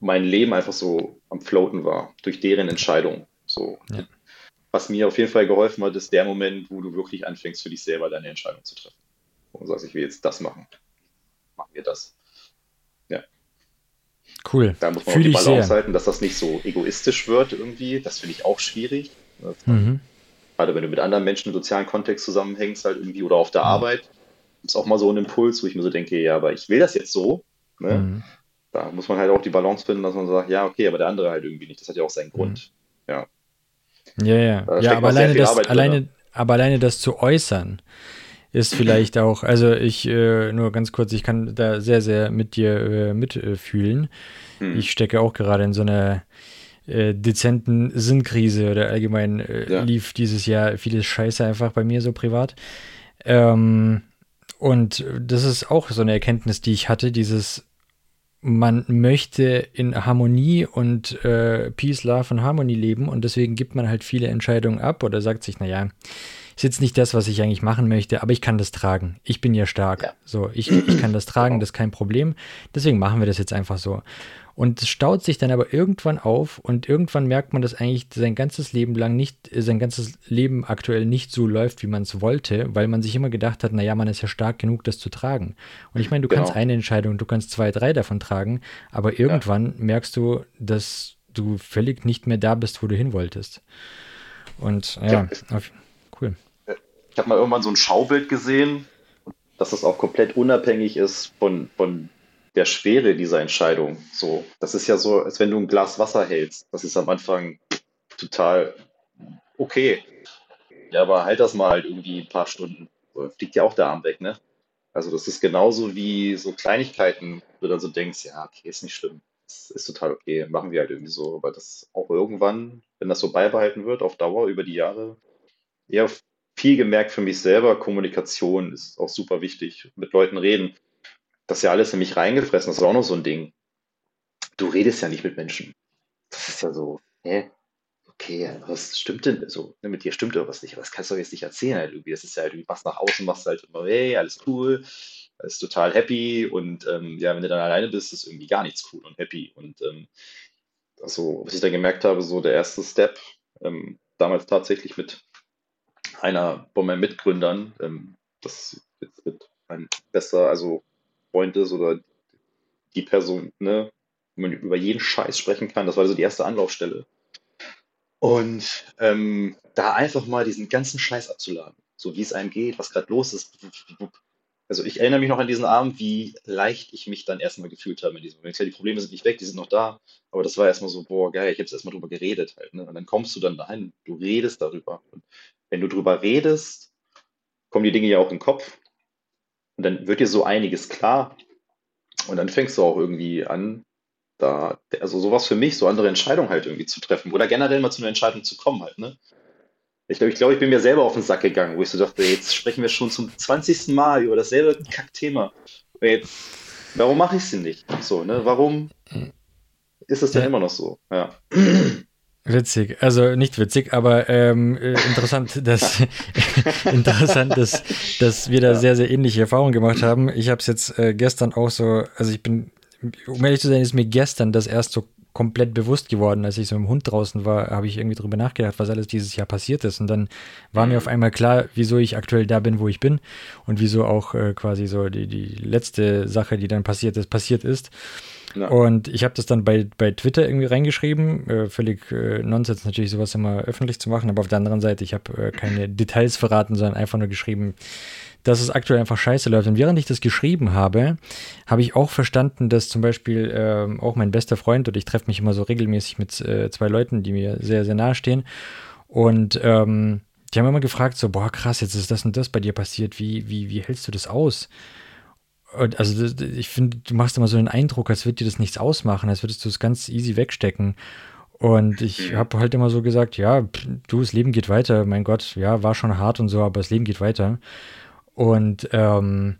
mein Leben einfach so am Floaten war, durch deren Entscheidung. So. Ja. Was mir auf jeden Fall geholfen hat, ist der Moment, wo du wirklich anfängst, für dich selber deine Entscheidung zu treffen. Und sagst, ich will jetzt das machen. Machen wir das. Cool. Da muss man Fühl auch die Balance halten, dass das nicht so egoistisch wird irgendwie. Das finde ich auch schwierig. Mhm. Gerade wenn du mit anderen Menschen im sozialen Kontext zusammenhängst, halt irgendwie oder auf der mhm. Arbeit, ist auch mal so ein Impuls, wo ich mir so denke, ja, aber ich will das jetzt so. Ne? Mhm. Da muss man halt auch die Balance finden, dass man sagt, ja, okay, aber der andere halt irgendwie nicht. Das hat ja auch seinen mhm. Grund. Ja. Ja, ja. ja aber alleine das, alleine, aber alleine das zu äußern, ist vielleicht auch, also ich, äh, nur ganz kurz, ich kann da sehr, sehr mit dir äh, mitfühlen. Hm. Ich stecke auch gerade in so einer äh, dezenten Sinnkrise oder allgemein äh, ja. lief dieses Jahr vieles Scheiße einfach bei mir so privat. Ähm, und das ist auch so eine Erkenntnis, die ich hatte, dieses man möchte in Harmonie und äh, Peace, Love und Harmonie leben und deswegen gibt man halt viele Entscheidungen ab oder sagt sich, naja, ist jetzt nicht das, was ich eigentlich machen möchte, aber ich kann das tragen. Ich bin ja stark. Ja. So, ich, ich kann das tragen, genau. das ist kein Problem. Deswegen machen wir das jetzt einfach so. Und es staut sich dann aber irgendwann auf und irgendwann merkt man, dass eigentlich sein ganzes Leben lang nicht, sein ganzes Leben aktuell nicht so läuft, wie man es wollte, weil man sich immer gedacht hat, naja, man ist ja stark genug, das zu tragen. Und ich meine, du genau. kannst eine Entscheidung, du kannst zwei, drei davon tragen, aber irgendwann ja. merkst du, dass du völlig nicht mehr da bist, wo du hin wolltest. Und ja, ja. cool. Ich habe mal irgendwann so ein Schaubild gesehen, dass das auch komplett unabhängig ist von, von der Schwere dieser Entscheidung. So, das ist ja so, als wenn du ein Glas Wasser hältst. Das ist am Anfang total okay. Ja, aber halt das mal halt irgendwie ein paar Stunden. So, fliegt ja auch der Arm weg, ne? Also das ist genauso wie so Kleinigkeiten, wo du dann so denkst, ja, okay, ist nicht schlimm. Das ist total okay, machen wir halt irgendwie so. Aber das auch irgendwann, wenn das so beibehalten wird, auf Dauer, über die Jahre, eher viel gemerkt für mich selber, Kommunikation ist auch super wichtig. Mit Leuten reden. Das ist ja alles in mich reingefressen, das ist auch noch so ein Ding. Du redest ja nicht mit Menschen. Das ist ja so, hä? Okay, was stimmt denn so? Ne, mit dir stimmt irgendwas nicht, aber das kannst du jetzt nicht erzählen halt irgendwie. Das ist ja halt, du machst nach außen, machst halt immer, hey, alles cool, alles total happy und ähm, ja, wenn du dann alleine bist, ist irgendwie gar nichts cool und happy. Und ähm, also, was ich dann gemerkt habe, so der erste Step, ähm, damals tatsächlich mit einer von meinen Mitgründern, ähm, das jetzt mit ein besser, also Freund ist oder die Person, ne, wo man über jeden Scheiß sprechen kann. Das war also die erste Anlaufstelle. Und ähm, da einfach mal diesen ganzen Scheiß abzuladen, so wie es einem geht, was gerade los ist. Also ich erinnere mich noch an diesen Abend, wie leicht ich mich dann erstmal gefühlt habe in diesem Moment. Ja, die Probleme sind nicht weg, die sind noch da, aber das war erstmal so, boah, geil, ich habe jetzt erstmal drüber geredet halt. Ne? Und dann kommst du dann dahin, du redest darüber. Und wenn du drüber redest, kommen die Dinge ja auch in den Kopf. Und dann wird dir so einiges klar. Und dann fängst du auch irgendwie an, da, also sowas für mich, so andere Entscheidungen halt irgendwie zu treffen. Oder generell mal zu einer Entscheidung zu kommen halt, ne? Ich glaube, ich, glaub, ich bin mir selber auf den Sack gegangen, wo ich so dachte, jetzt sprechen wir schon zum 20. Mal über dasselbe Kackthema. Jetzt, warum mache ich es denn nicht? So, ne? Warum ist es denn ja. immer noch so? Ja. Witzig, also nicht witzig, aber ähm, äh, interessant, dass interessant, dass, dass wir da ja. sehr, sehr ähnliche Erfahrungen gemacht haben. Ich habe es jetzt äh, gestern auch so, also ich bin, um ehrlich zu sein, ist mir gestern das erst so komplett bewusst geworden, als ich so mit dem Hund draußen war, habe ich irgendwie drüber nachgedacht, was alles dieses Jahr passiert ist. Und dann war mir mhm. auf einmal klar, wieso ich aktuell da bin, wo ich bin und wieso auch äh, quasi so die, die letzte Sache, die dann passiert ist, passiert ist. Ja. Und ich habe das dann bei, bei Twitter irgendwie reingeschrieben. Äh, völlig äh, Nonsens natürlich, sowas immer öffentlich zu machen. Aber auf der anderen Seite, ich habe äh, keine Details verraten, sondern einfach nur geschrieben, dass es aktuell einfach scheiße läuft. Und während ich das geschrieben habe, habe ich auch verstanden, dass zum Beispiel äh, auch mein bester Freund, und ich treffe mich immer so regelmäßig mit äh, zwei Leuten, die mir sehr, sehr nahe stehen. Und ähm, die haben immer gefragt, so, boah, krass, jetzt ist das und das bei dir passiert. Wie, wie, wie hältst du das aus? Und also ich finde, du machst immer so den Eindruck, als würde dir das nichts ausmachen, als würdest du es ganz easy wegstecken. Und ich mhm. habe halt immer so gesagt, ja, du, das Leben geht weiter, mein Gott, ja, war schon hart und so, aber das Leben geht weiter. Und ähm,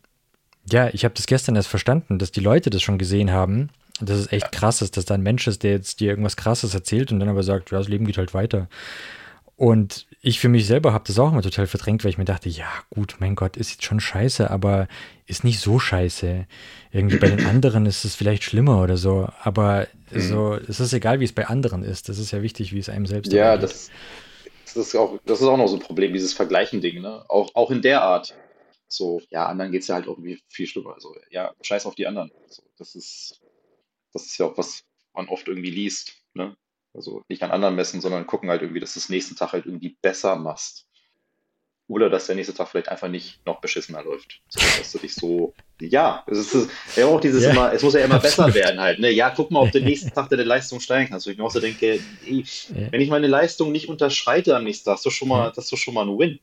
ja, ich habe das gestern erst verstanden, dass die Leute das schon gesehen haben. Dass es echt krass ist, dass da ein Mensch ist, der jetzt dir irgendwas Krasses erzählt und dann aber sagt, ja, das Leben geht halt weiter. Und ich für mich selber habe das auch immer total verdrängt, weil ich mir dachte, ja, gut, mein Gott, ist jetzt schon scheiße, aber ist nicht so scheiße. Irgendwie bei den anderen ist es vielleicht schlimmer oder so, aber mhm. so, es ist egal, wie es bei anderen ist. Das ist ja wichtig, wie es einem selbst ist. Ja, das, das, ist auch, das ist auch noch so ein Problem, dieses Vergleichen-Ding, ne? Auch, auch in der Art. So, ja, anderen geht es ja halt irgendwie viel schlimmer. Also, ja, scheiß auf die anderen. So, das ist, das ist ja auch was man oft irgendwie liest, ne? Also nicht an anderen messen, sondern gucken halt irgendwie, dass du das nächsten Tag halt irgendwie besser machst. Oder dass der nächste Tag vielleicht einfach nicht noch beschissener läuft. So, dass du dich so, ja, es ist ja auch dieses ja, immer, es muss ja immer absolut. besser werden halt. Ne? Ja, guck mal, ob den nächsten Tag deine Leistung steigen kannst. Und ich mir auch so denke, ey, ja. wenn ich meine Leistung nicht unterschreite am nächsten Tag, hast du schon mal, das ist schon mal ein Win.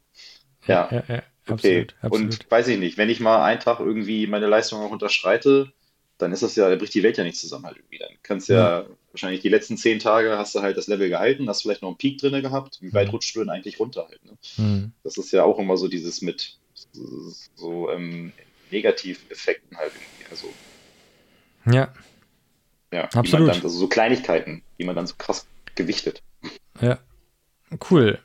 Ja, ja okay. Absolut, absolut. Und weiß ich nicht, wenn ich mal einen Tag irgendwie meine Leistung auch unterschreite, dann ist das ja, da bricht die Welt ja nicht zusammen halt irgendwie. Dann kannst ja, ja, wahrscheinlich die letzten zehn Tage hast du halt das Level gehalten, hast vielleicht noch einen Peak drin gehabt. Wie weit mhm. rutscht du denn eigentlich runter halt? Ne? Mhm. Das ist ja auch immer so dieses mit so ähm, Negativeffekten halt irgendwie. Also, ja. Ja, absolut. Dann, also so Kleinigkeiten, die man dann so krass gewichtet. Ja, Cool.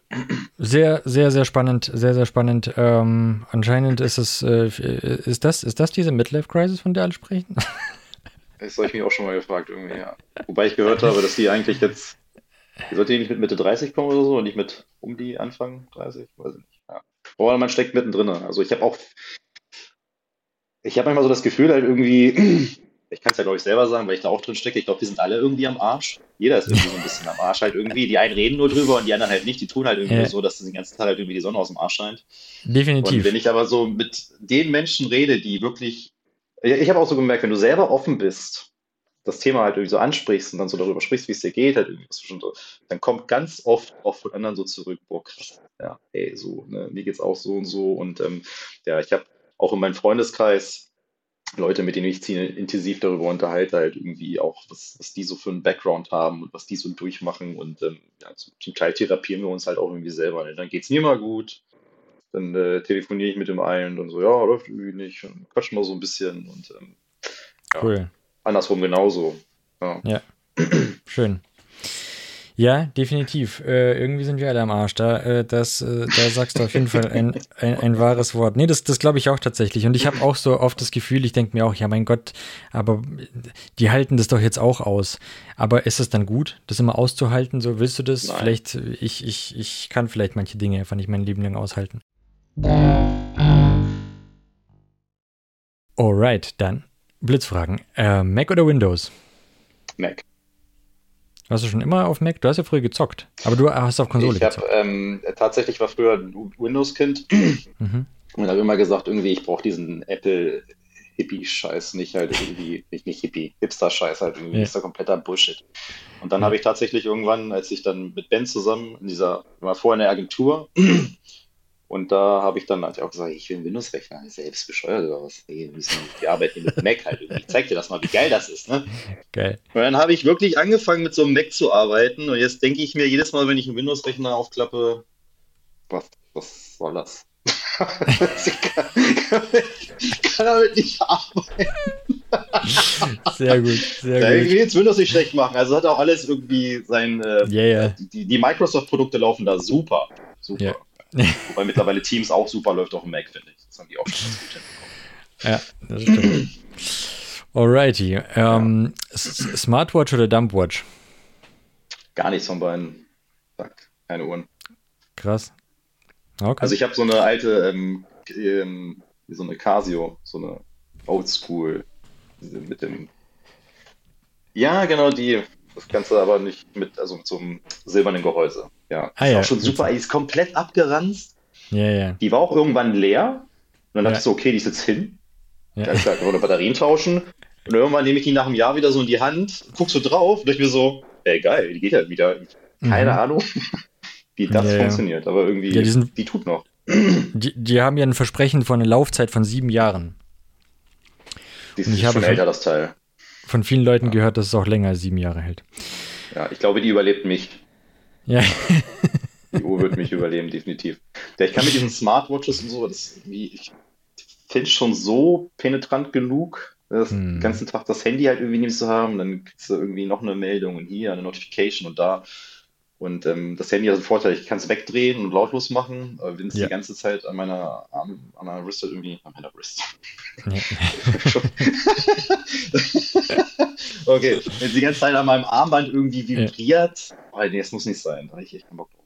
Sehr, sehr, sehr spannend, sehr, sehr spannend. Ähm, anscheinend ist es, äh, ist das, ist das diese Midlife-Crisis, von der alle sprechen? Das habe ich mich auch schon mal gefragt, irgendwie, ja. Wobei ich gehört habe, dass die eigentlich jetzt, sollte die nicht mit Mitte 30 kommen oder so und nicht mit um die Anfang 30? Weiß ich nicht. Ja. Aber man steckt mittendrin. Also ich habe auch, ich habe manchmal so das Gefühl, halt irgendwie, ich kann es ja, glaube ich, selber sagen, weil ich da auch drin stecke. Ich glaube, wir sind alle irgendwie am Arsch. Jeder ist irgendwie so ein bisschen am Arsch halt irgendwie. Die einen reden nur drüber und die anderen halt nicht. Die tun halt irgendwie ja. so, dass den ganzen Tag halt irgendwie die Sonne aus dem Arsch scheint. Definitiv. Und wenn ich aber so mit den Menschen rede, die wirklich. Ich habe auch so gemerkt, wenn du selber offen bist, das Thema halt irgendwie so ansprichst und dann so darüber sprichst, wie es dir geht, halt irgendwie so, dann kommt ganz oft auch von anderen so zurück, boah, krass, ja, ey, so, ne, mir geht's auch so und so. Und ähm, ja, ich habe auch in meinem Freundeskreis Leute, mit denen ich ziemlich intensiv darüber unterhalte, halt irgendwie auch, was, was die so für einen Background haben und was die so durchmachen. Und ähm, ja, zum, Teil therapieren wir uns halt auch irgendwie selber. Ne? Dann geht es mir mal gut, dann äh, telefoniere ich mit dem einen und so, ja, läuft irgendwie nicht und quatschen mal so ein bisschen und ähm, ja, cool. andersrum genauso. Ja, ja. schön. Ja, definitiv. Äh, irgendwie sind wir alle am Arsch. Da, äh, das, äh, da sagst du auf jeden Fall ein, ein, ein wahres Wort. Nee, das, das glaube ich auch tatsächlich. Und ich habe auch so oft das Gefühl, ich denke mir auch, ja, mein Gott, aber die halten das doch jetzt auch aus. Aber ist es dann gut, das immer auszuhalten? So, willst du das? Nein. Vielleicht, ich, ich, ich kann vielleicht manche Dinge einfach nicht mein Leben lang aushalten. Alright, dann Blitzfragen. Äh, Mac oder Windows? Mac. Hast du schon immer auf Mac? Du hast ja früher gezockt, aber du hast auf Konsole ich hab, gezockt. Ähm, tatsächlich war früher ein Windows-Kind mhm. und habe immer gesagt, irgendwie, ich brauche diesen Apple Hippie-Scheiß nicht halt irgendwie, nicht, nicht Hippie, Hipster-Scheiß halt irgendwie, ja. ist da kompletter Bullshit. Und dann ja. habe ich tatsächlich irgendwann, als ich dann mit Ben zusammen in dieser, war vorher in der Agentur und da habe ich dann halt auch gesagt, ich will einen Windows-Rechner. Selbst bescheuert oder was? Wir arbeiten mit Mac halt. Ich zeig dir das mal, wie geil das ist. Ne? Geil. Und dann habe ich wirklich angefangen, mit so einem Mac zu arbeiten. Und jetzt denke ich mir jedes Mal, wenn ich einen Windows-Rechner aufklappe, was, was soll das? ich, kann, ich kann damit nicht arbeiten. Sehr gut, sehr Ja, ich gut. will jetzt Windows nicht schlecht machen. Also hat auch alles irgendwie sein. Äh, Ja, ja. Die, die Microsoft-Produkte laufen da super. Super. Ja. Wobei mittlerweile Teams auch super läuft auf dem Mac, finde ich. Das haben die auch schon ganz gut hinbekommen. Ja, das stimmt. Alrighty. Ähm, Smartwatch oder Dumpwatch? Gar nichts von beiden. Fuck, keine Uhren. Krass. Okay. Also ich habe so eine alte, ähm, ähm, so eine Casio, so eine Oldschool mit dem. Ja, genau die. Das Ganze aber nicht mit, also mit so einem silbernen Gehäuse. Ja, Ah ist ja, auch schon super. Die ist komplett abgeranzt. ja, ja. Die war auch irgendwann leer. Und dann dachte Ja. ich so, okay, die ist jetzt hin. ja. Klar, können wir Batterien tauschen. Und irgendwann nehme ich die nach einem Jahr wieder so in die Hand, guck so drauf und ich mir so, ey geil, die geht ja wieder. Keine Mhm. Ahnung, wie das Ja, funktioniert, aber irgendwie, Ja, die sind- die tut noch. Die, die haben ja ein Versprechen von einer Laufzeit von sieben Jahren. Die ist ich schon- älter, das Teil. Von vielen Leuten gehört, dass es auch länger als sieben Jahre hält. Ja, ich glaube, die überlebt mich. Ja, Die Uhr wird mich überleben, definitiv. Ja, ich kann mit diesen Smartwatches und so, das ich finde schon so penetrant genug, das Hm. den ganzen Tag das Handy halt irgendwie nimmst zu haben, dann kriegst du irgendwie noch eine Meldung und hier eine Notification und da. Und ähm, das Handy hat einen Vorteil, ich kann es wegdrehen und lautlos machen, aber wenn es Ja. die ganze Zeit an meiner Arm, an meiner Wrist irgendwie, an meiner Wrist. ja. Okay, wenn es die ganze Zeit an meinem Armband irgendwie vibriert, oh, nee, das muss nicht sein, da habe ich echt keinen Bock drauf.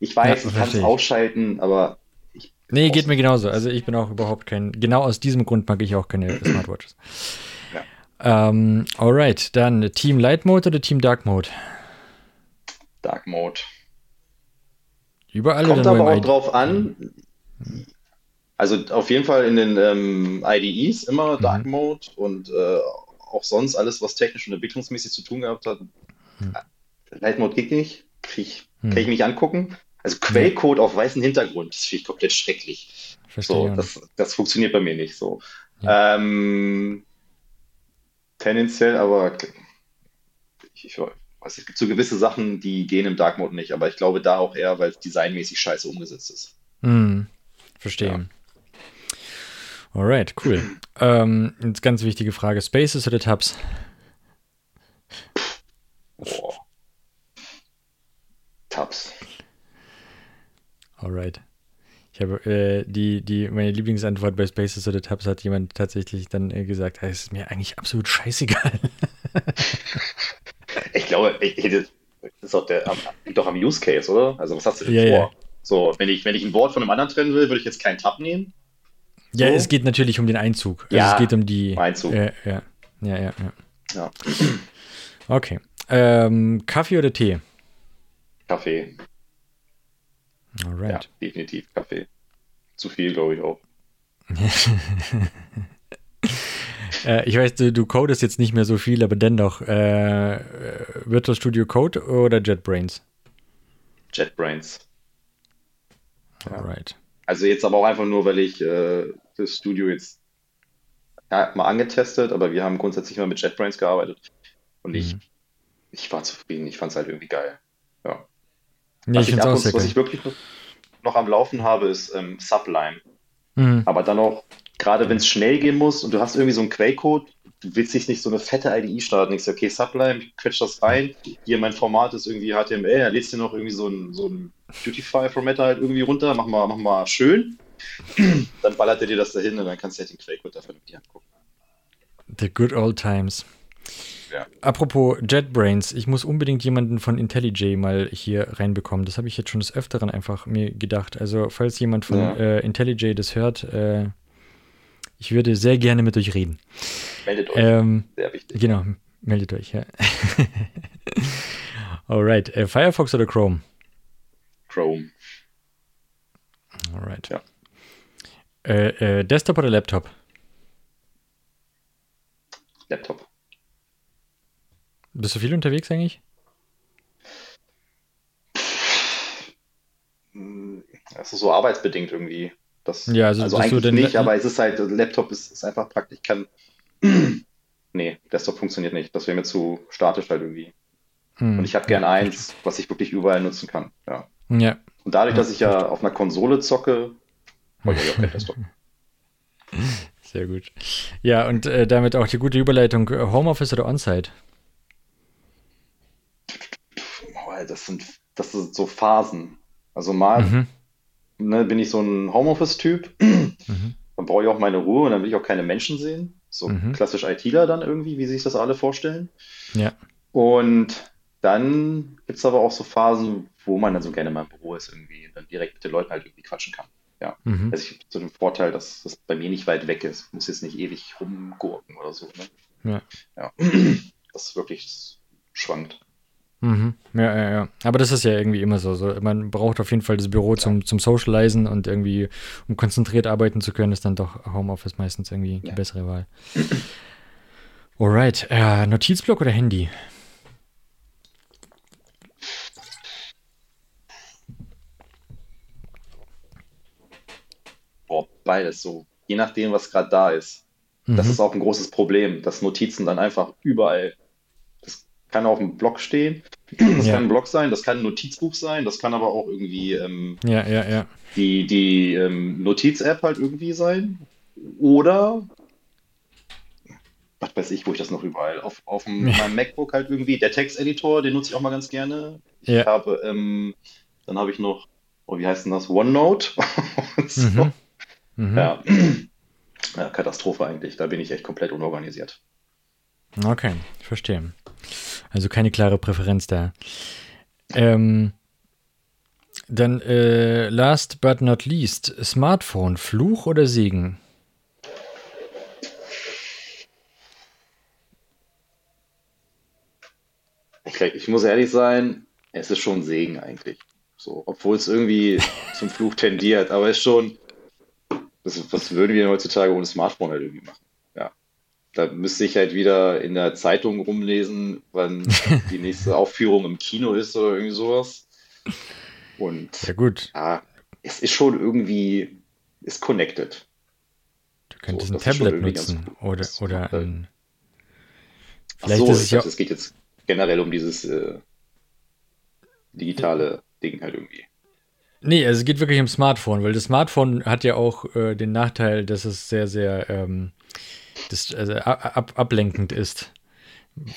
Ich weiß, Ja, ich kann es ich. ausschalten, aber Nee, geht mir genauso. Also ich bin auch überhaupt kein. Genau aus diesem Grund mag ich auch keine Smartwatches. Ähm, alright, dann Team Light Mode oder Team Dark Mode? Dark Mode. Überall Kommt aber auch ID? drauf an. Also auf jeden Fall in den ähm, IDEs immer Mhm. Dark Mode und äh, auch sonst alles, was technisch und entwicklungsmäßig zu tun gehabt hat. Mhm. Light Mode geht nicht. Krieg ich, Mhm. Kann ich nicht angucken. Also Quellcode auf weißem Hintergrund, das finde ich komplett schrecklich. Verstehe So, das, das funktioniert bei mir nicht so. Ähm, tendenziell, aber ich, ich weiß, es gibt so gewisse Sachen, die gehen im Dark Mode nicht, aber ich glaube da auch eher, weil es designmäßig scheiße umgesetzt ist. Hm, verstehe. Alright, cool. ähm, jetzt ganz wichtige Frage: Spaces oder Tabs? Boah. Tabs. Alright. Ich habe äh, die, die, meine Lieblingsantwort bei Spaces oder Tabs hat jemand tatsächlich dann äh, gesagt, es ist mir eigentlich absolut scheißegal. Ich glaube, ich, das ist doch, der, am, liegt doch am Use Case, oder? Also was hast du denn Ja, vor? ja. So, wenn ich, wenn ich ein Wort von einem anderen trennen will, würde ich jetzt keinen Tab nehmen. Ja, So? es geht natürlich um den Einzug. Also Ja, es geht um die. Einzug. Äh, ja, ja, ja, ja. Ja. Okay. Ähm, Kaffee oder Tee? Kaffee. Alright. Ja, definitiv Kaffee. Zu viel, glaube ich auch. Äh, ich weiß, du, du codest jetzt nicht mehr so viel, aber dennoch, äh, Virtual Studio Code oder JetBrains? JetBrains. Ja. Alright. Also jetzt aber auch einfach nur, weil ich äh, das Studio jetzt ja, mal angetestet, aber wir haben grundsätzlich mal mit JetBrains gearbeitet. Und ich, Mhm. ich war zufrieden. Ich fand es halt irgendwie geil. Ja. Nee, Was ich ich, finde es ab auch und, sehr was ich wirklich noch, noch am Laufen habe, ist ähm, Sublime. Mhm. Aber dann auch, gerade wenn es schnell gehen muss und du hast irgendwie so einen Quellcode, du willst dich nicht so eine fette IDE starten. Ich sag, okay, Sublime, ich quetsch das rein. Hier mein Format ist irgendwie HTML, dann lädst du noch irgendwie so ein, so ein Beautify-Formatter halt irgendwie runter, mach mal, mach mal schön. Dann ballert er dir das dahin und dann kannst du halt den Quellcode davon mit dir angucken. The good old times. Ja. Apropos JetBrains, ich muss unbedingt jemanden von IntelliJ mal hier reinbekommen. Das habe ich jetzt schon des Öfteren einfach mir gedacht. Also, falls jemand von Ja. äh, IntelliJ das hört, äh, ich würde sehr gerne mit euch reden. Meldet euch, Ähm, sehr wichtig. genau, meldet euch, ja. Alright, äh, Firefox oder Chrome? Chrome. Alright. Ja. Äh, äh, Desktop oder Laptop? Laptop. Bist du viel unterwegs eigentlich? Hm, Das ist so arbeitsbedingt irgendwie. Das, Ja, also also eigentlich nicht, aber es ist halt, Laptop ist, ist einfach praktisch. Ich kann. Nee, Desktop funktioniert nicht. Das wäre mir zu statisch halt irgendwie. Hm. Und ich habe gern eins, was ich wirklich überall nutzen kann. Ja. Ja, Und dadurch, dass ich ja auf einer Konsole zocke, wollte ich auch kein Desktop. Sehr gut. Ja, und äh, damit auch die gute Überleitung: äh, Homeoffice oder On-Site? Das sind, das sind so Phasen. Also mal mhm. Ne, bin ich so ein Homeoffice-Typ, mhm. dann brauche ich auch meine Ruhe und dann will ich auch keine Menschen sehen. So mhm. klassisch ITler dann irgendwie, wie sich das alle vorstellen. Ja. Und dann gibt es aber auch so Phasen, wo man dann so gerne mal im Büro ist, irgendwie dann direkt mit den Leuten halt irgendwie quatschen kann. Ja. Mhm. Also ich habe so den Vorteil, dass das bei mir nicht weit weg ist. Ich muss jetzt nicht ewig rumgurken oder so. Ne? Ja. ja. Das wirklich schwankt. Mhm. Ja, ja, ja. Aber das ist ja irgendwie immer so. so. Man braucht auf jeden Fall das Büro zum, zum Socializen und irgendwie, um konzentriert arbeiten zu können, ist dann doch Homeoffice meistens irgendwie ja. die bessere Wahl. Alright. Äh, Notizblock oder Handy? Boah, beides so. Je nachdem, was gerade da ist. Mhm. Das ist auch ein großes Problem, dass Notizen dann einfach überall kann auf dem Blog stehen. Das ja. kann ein Blog sein, das kann ein Notizbuch sein, das kann aber auch irgendwie ähm, ja, ja, ja. die, die ähm, Notiz-App halt irgendwie sein. Oder was weiß ich, wo ich das noch überall. Auf, auf dem, ja. meinem MacBook halt irgendwie, der Texteditor, den nutze ich auch mal ganz gerne. Ja. Ich habe, ähm, dann habe ich noch, oh, wie heißt denn das? OneNote. so. mhm. Mhm. Ja. ja, Katastrophe eigentlich. Da bin ich echt komplett unorganisiert. Okay, ich verstehe. Also keine klare Präferenz da. Ähm, dann äh, last but not least, Smartphone, Fluch oder Segen? Ich, ich muss ehrlich sein, es ist schon Segen eigentlich. So, obwohl es irgendwie zum Fluch tendiert, aber es ist schon, was, was würden wir heutzutage ohne Smartphone halt irgendwie machen? Da müsste ich halt wieder in der Zeitung rumlesen, wann die nächste Aufführung im Kino ist oder irgendwie sowas. Und ja, gut. Ja, es ist schon irgendwie, ist connected. Du könntest so, ein Tablet nutzen oder, oder ein. Vielleicht so, ist es ja. Es geht jetzt generell um dieses äh, digitale Ding halt irgendwie. Nee, also es geht wirklich um Smartphone, weil das Smartphone hat ja auch äh, den Nachteil, dass es sehr, sehr ähm, das, also, ab, ablenkend ist.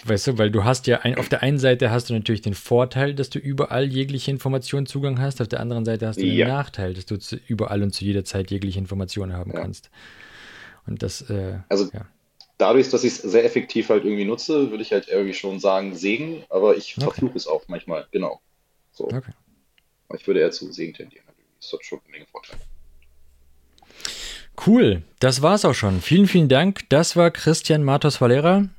Weißt du, weil du hast ja ein, auf der einen Seite hast du natürlich den Vorteil, dass du überall jegliche Informationen Zugang hast, auf der anderen Seite hast du ja. den Nachteil, dass du zu, überall und zu jeder Zeit jegliche Informationen haben ja. kannst. Und das, äh, also ja. dadurch, dass ich es sehr effektiv halt irgendwie nutze, würde ich halt irgendwie schon sagen Segen, aber ich okay. verfluche es auch manchmal, genau. So. Okay. Ich würde eher zu Segen tendieren. Das hat schon eine Menge Vorteile. Cool, das war's auch schon. Vielen, vielen Dank. Das war Christian Matos Valera.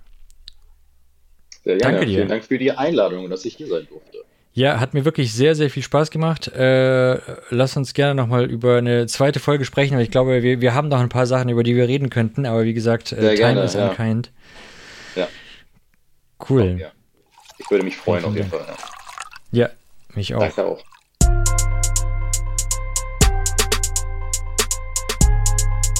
Sehr gerne. Danke dir. Vielen Dank für die Einladung und dass ich hier sein durfte. Ja, hat mir wirklich sehr, sehr viel Spaß gemacht. Äh, lass uns gerne nochmal über eine zweite Folge sprechen, weil ich glaube, wir, wir haben noch ein paar Sachen, über die wir reden könnten, aber wie gesagt, äh, Time gerne, is ja. unkind. Ja. Cool. Ja. Ich würde mich freuen, auf jeden Fall. Ja. ja, mich auch. Danke auch.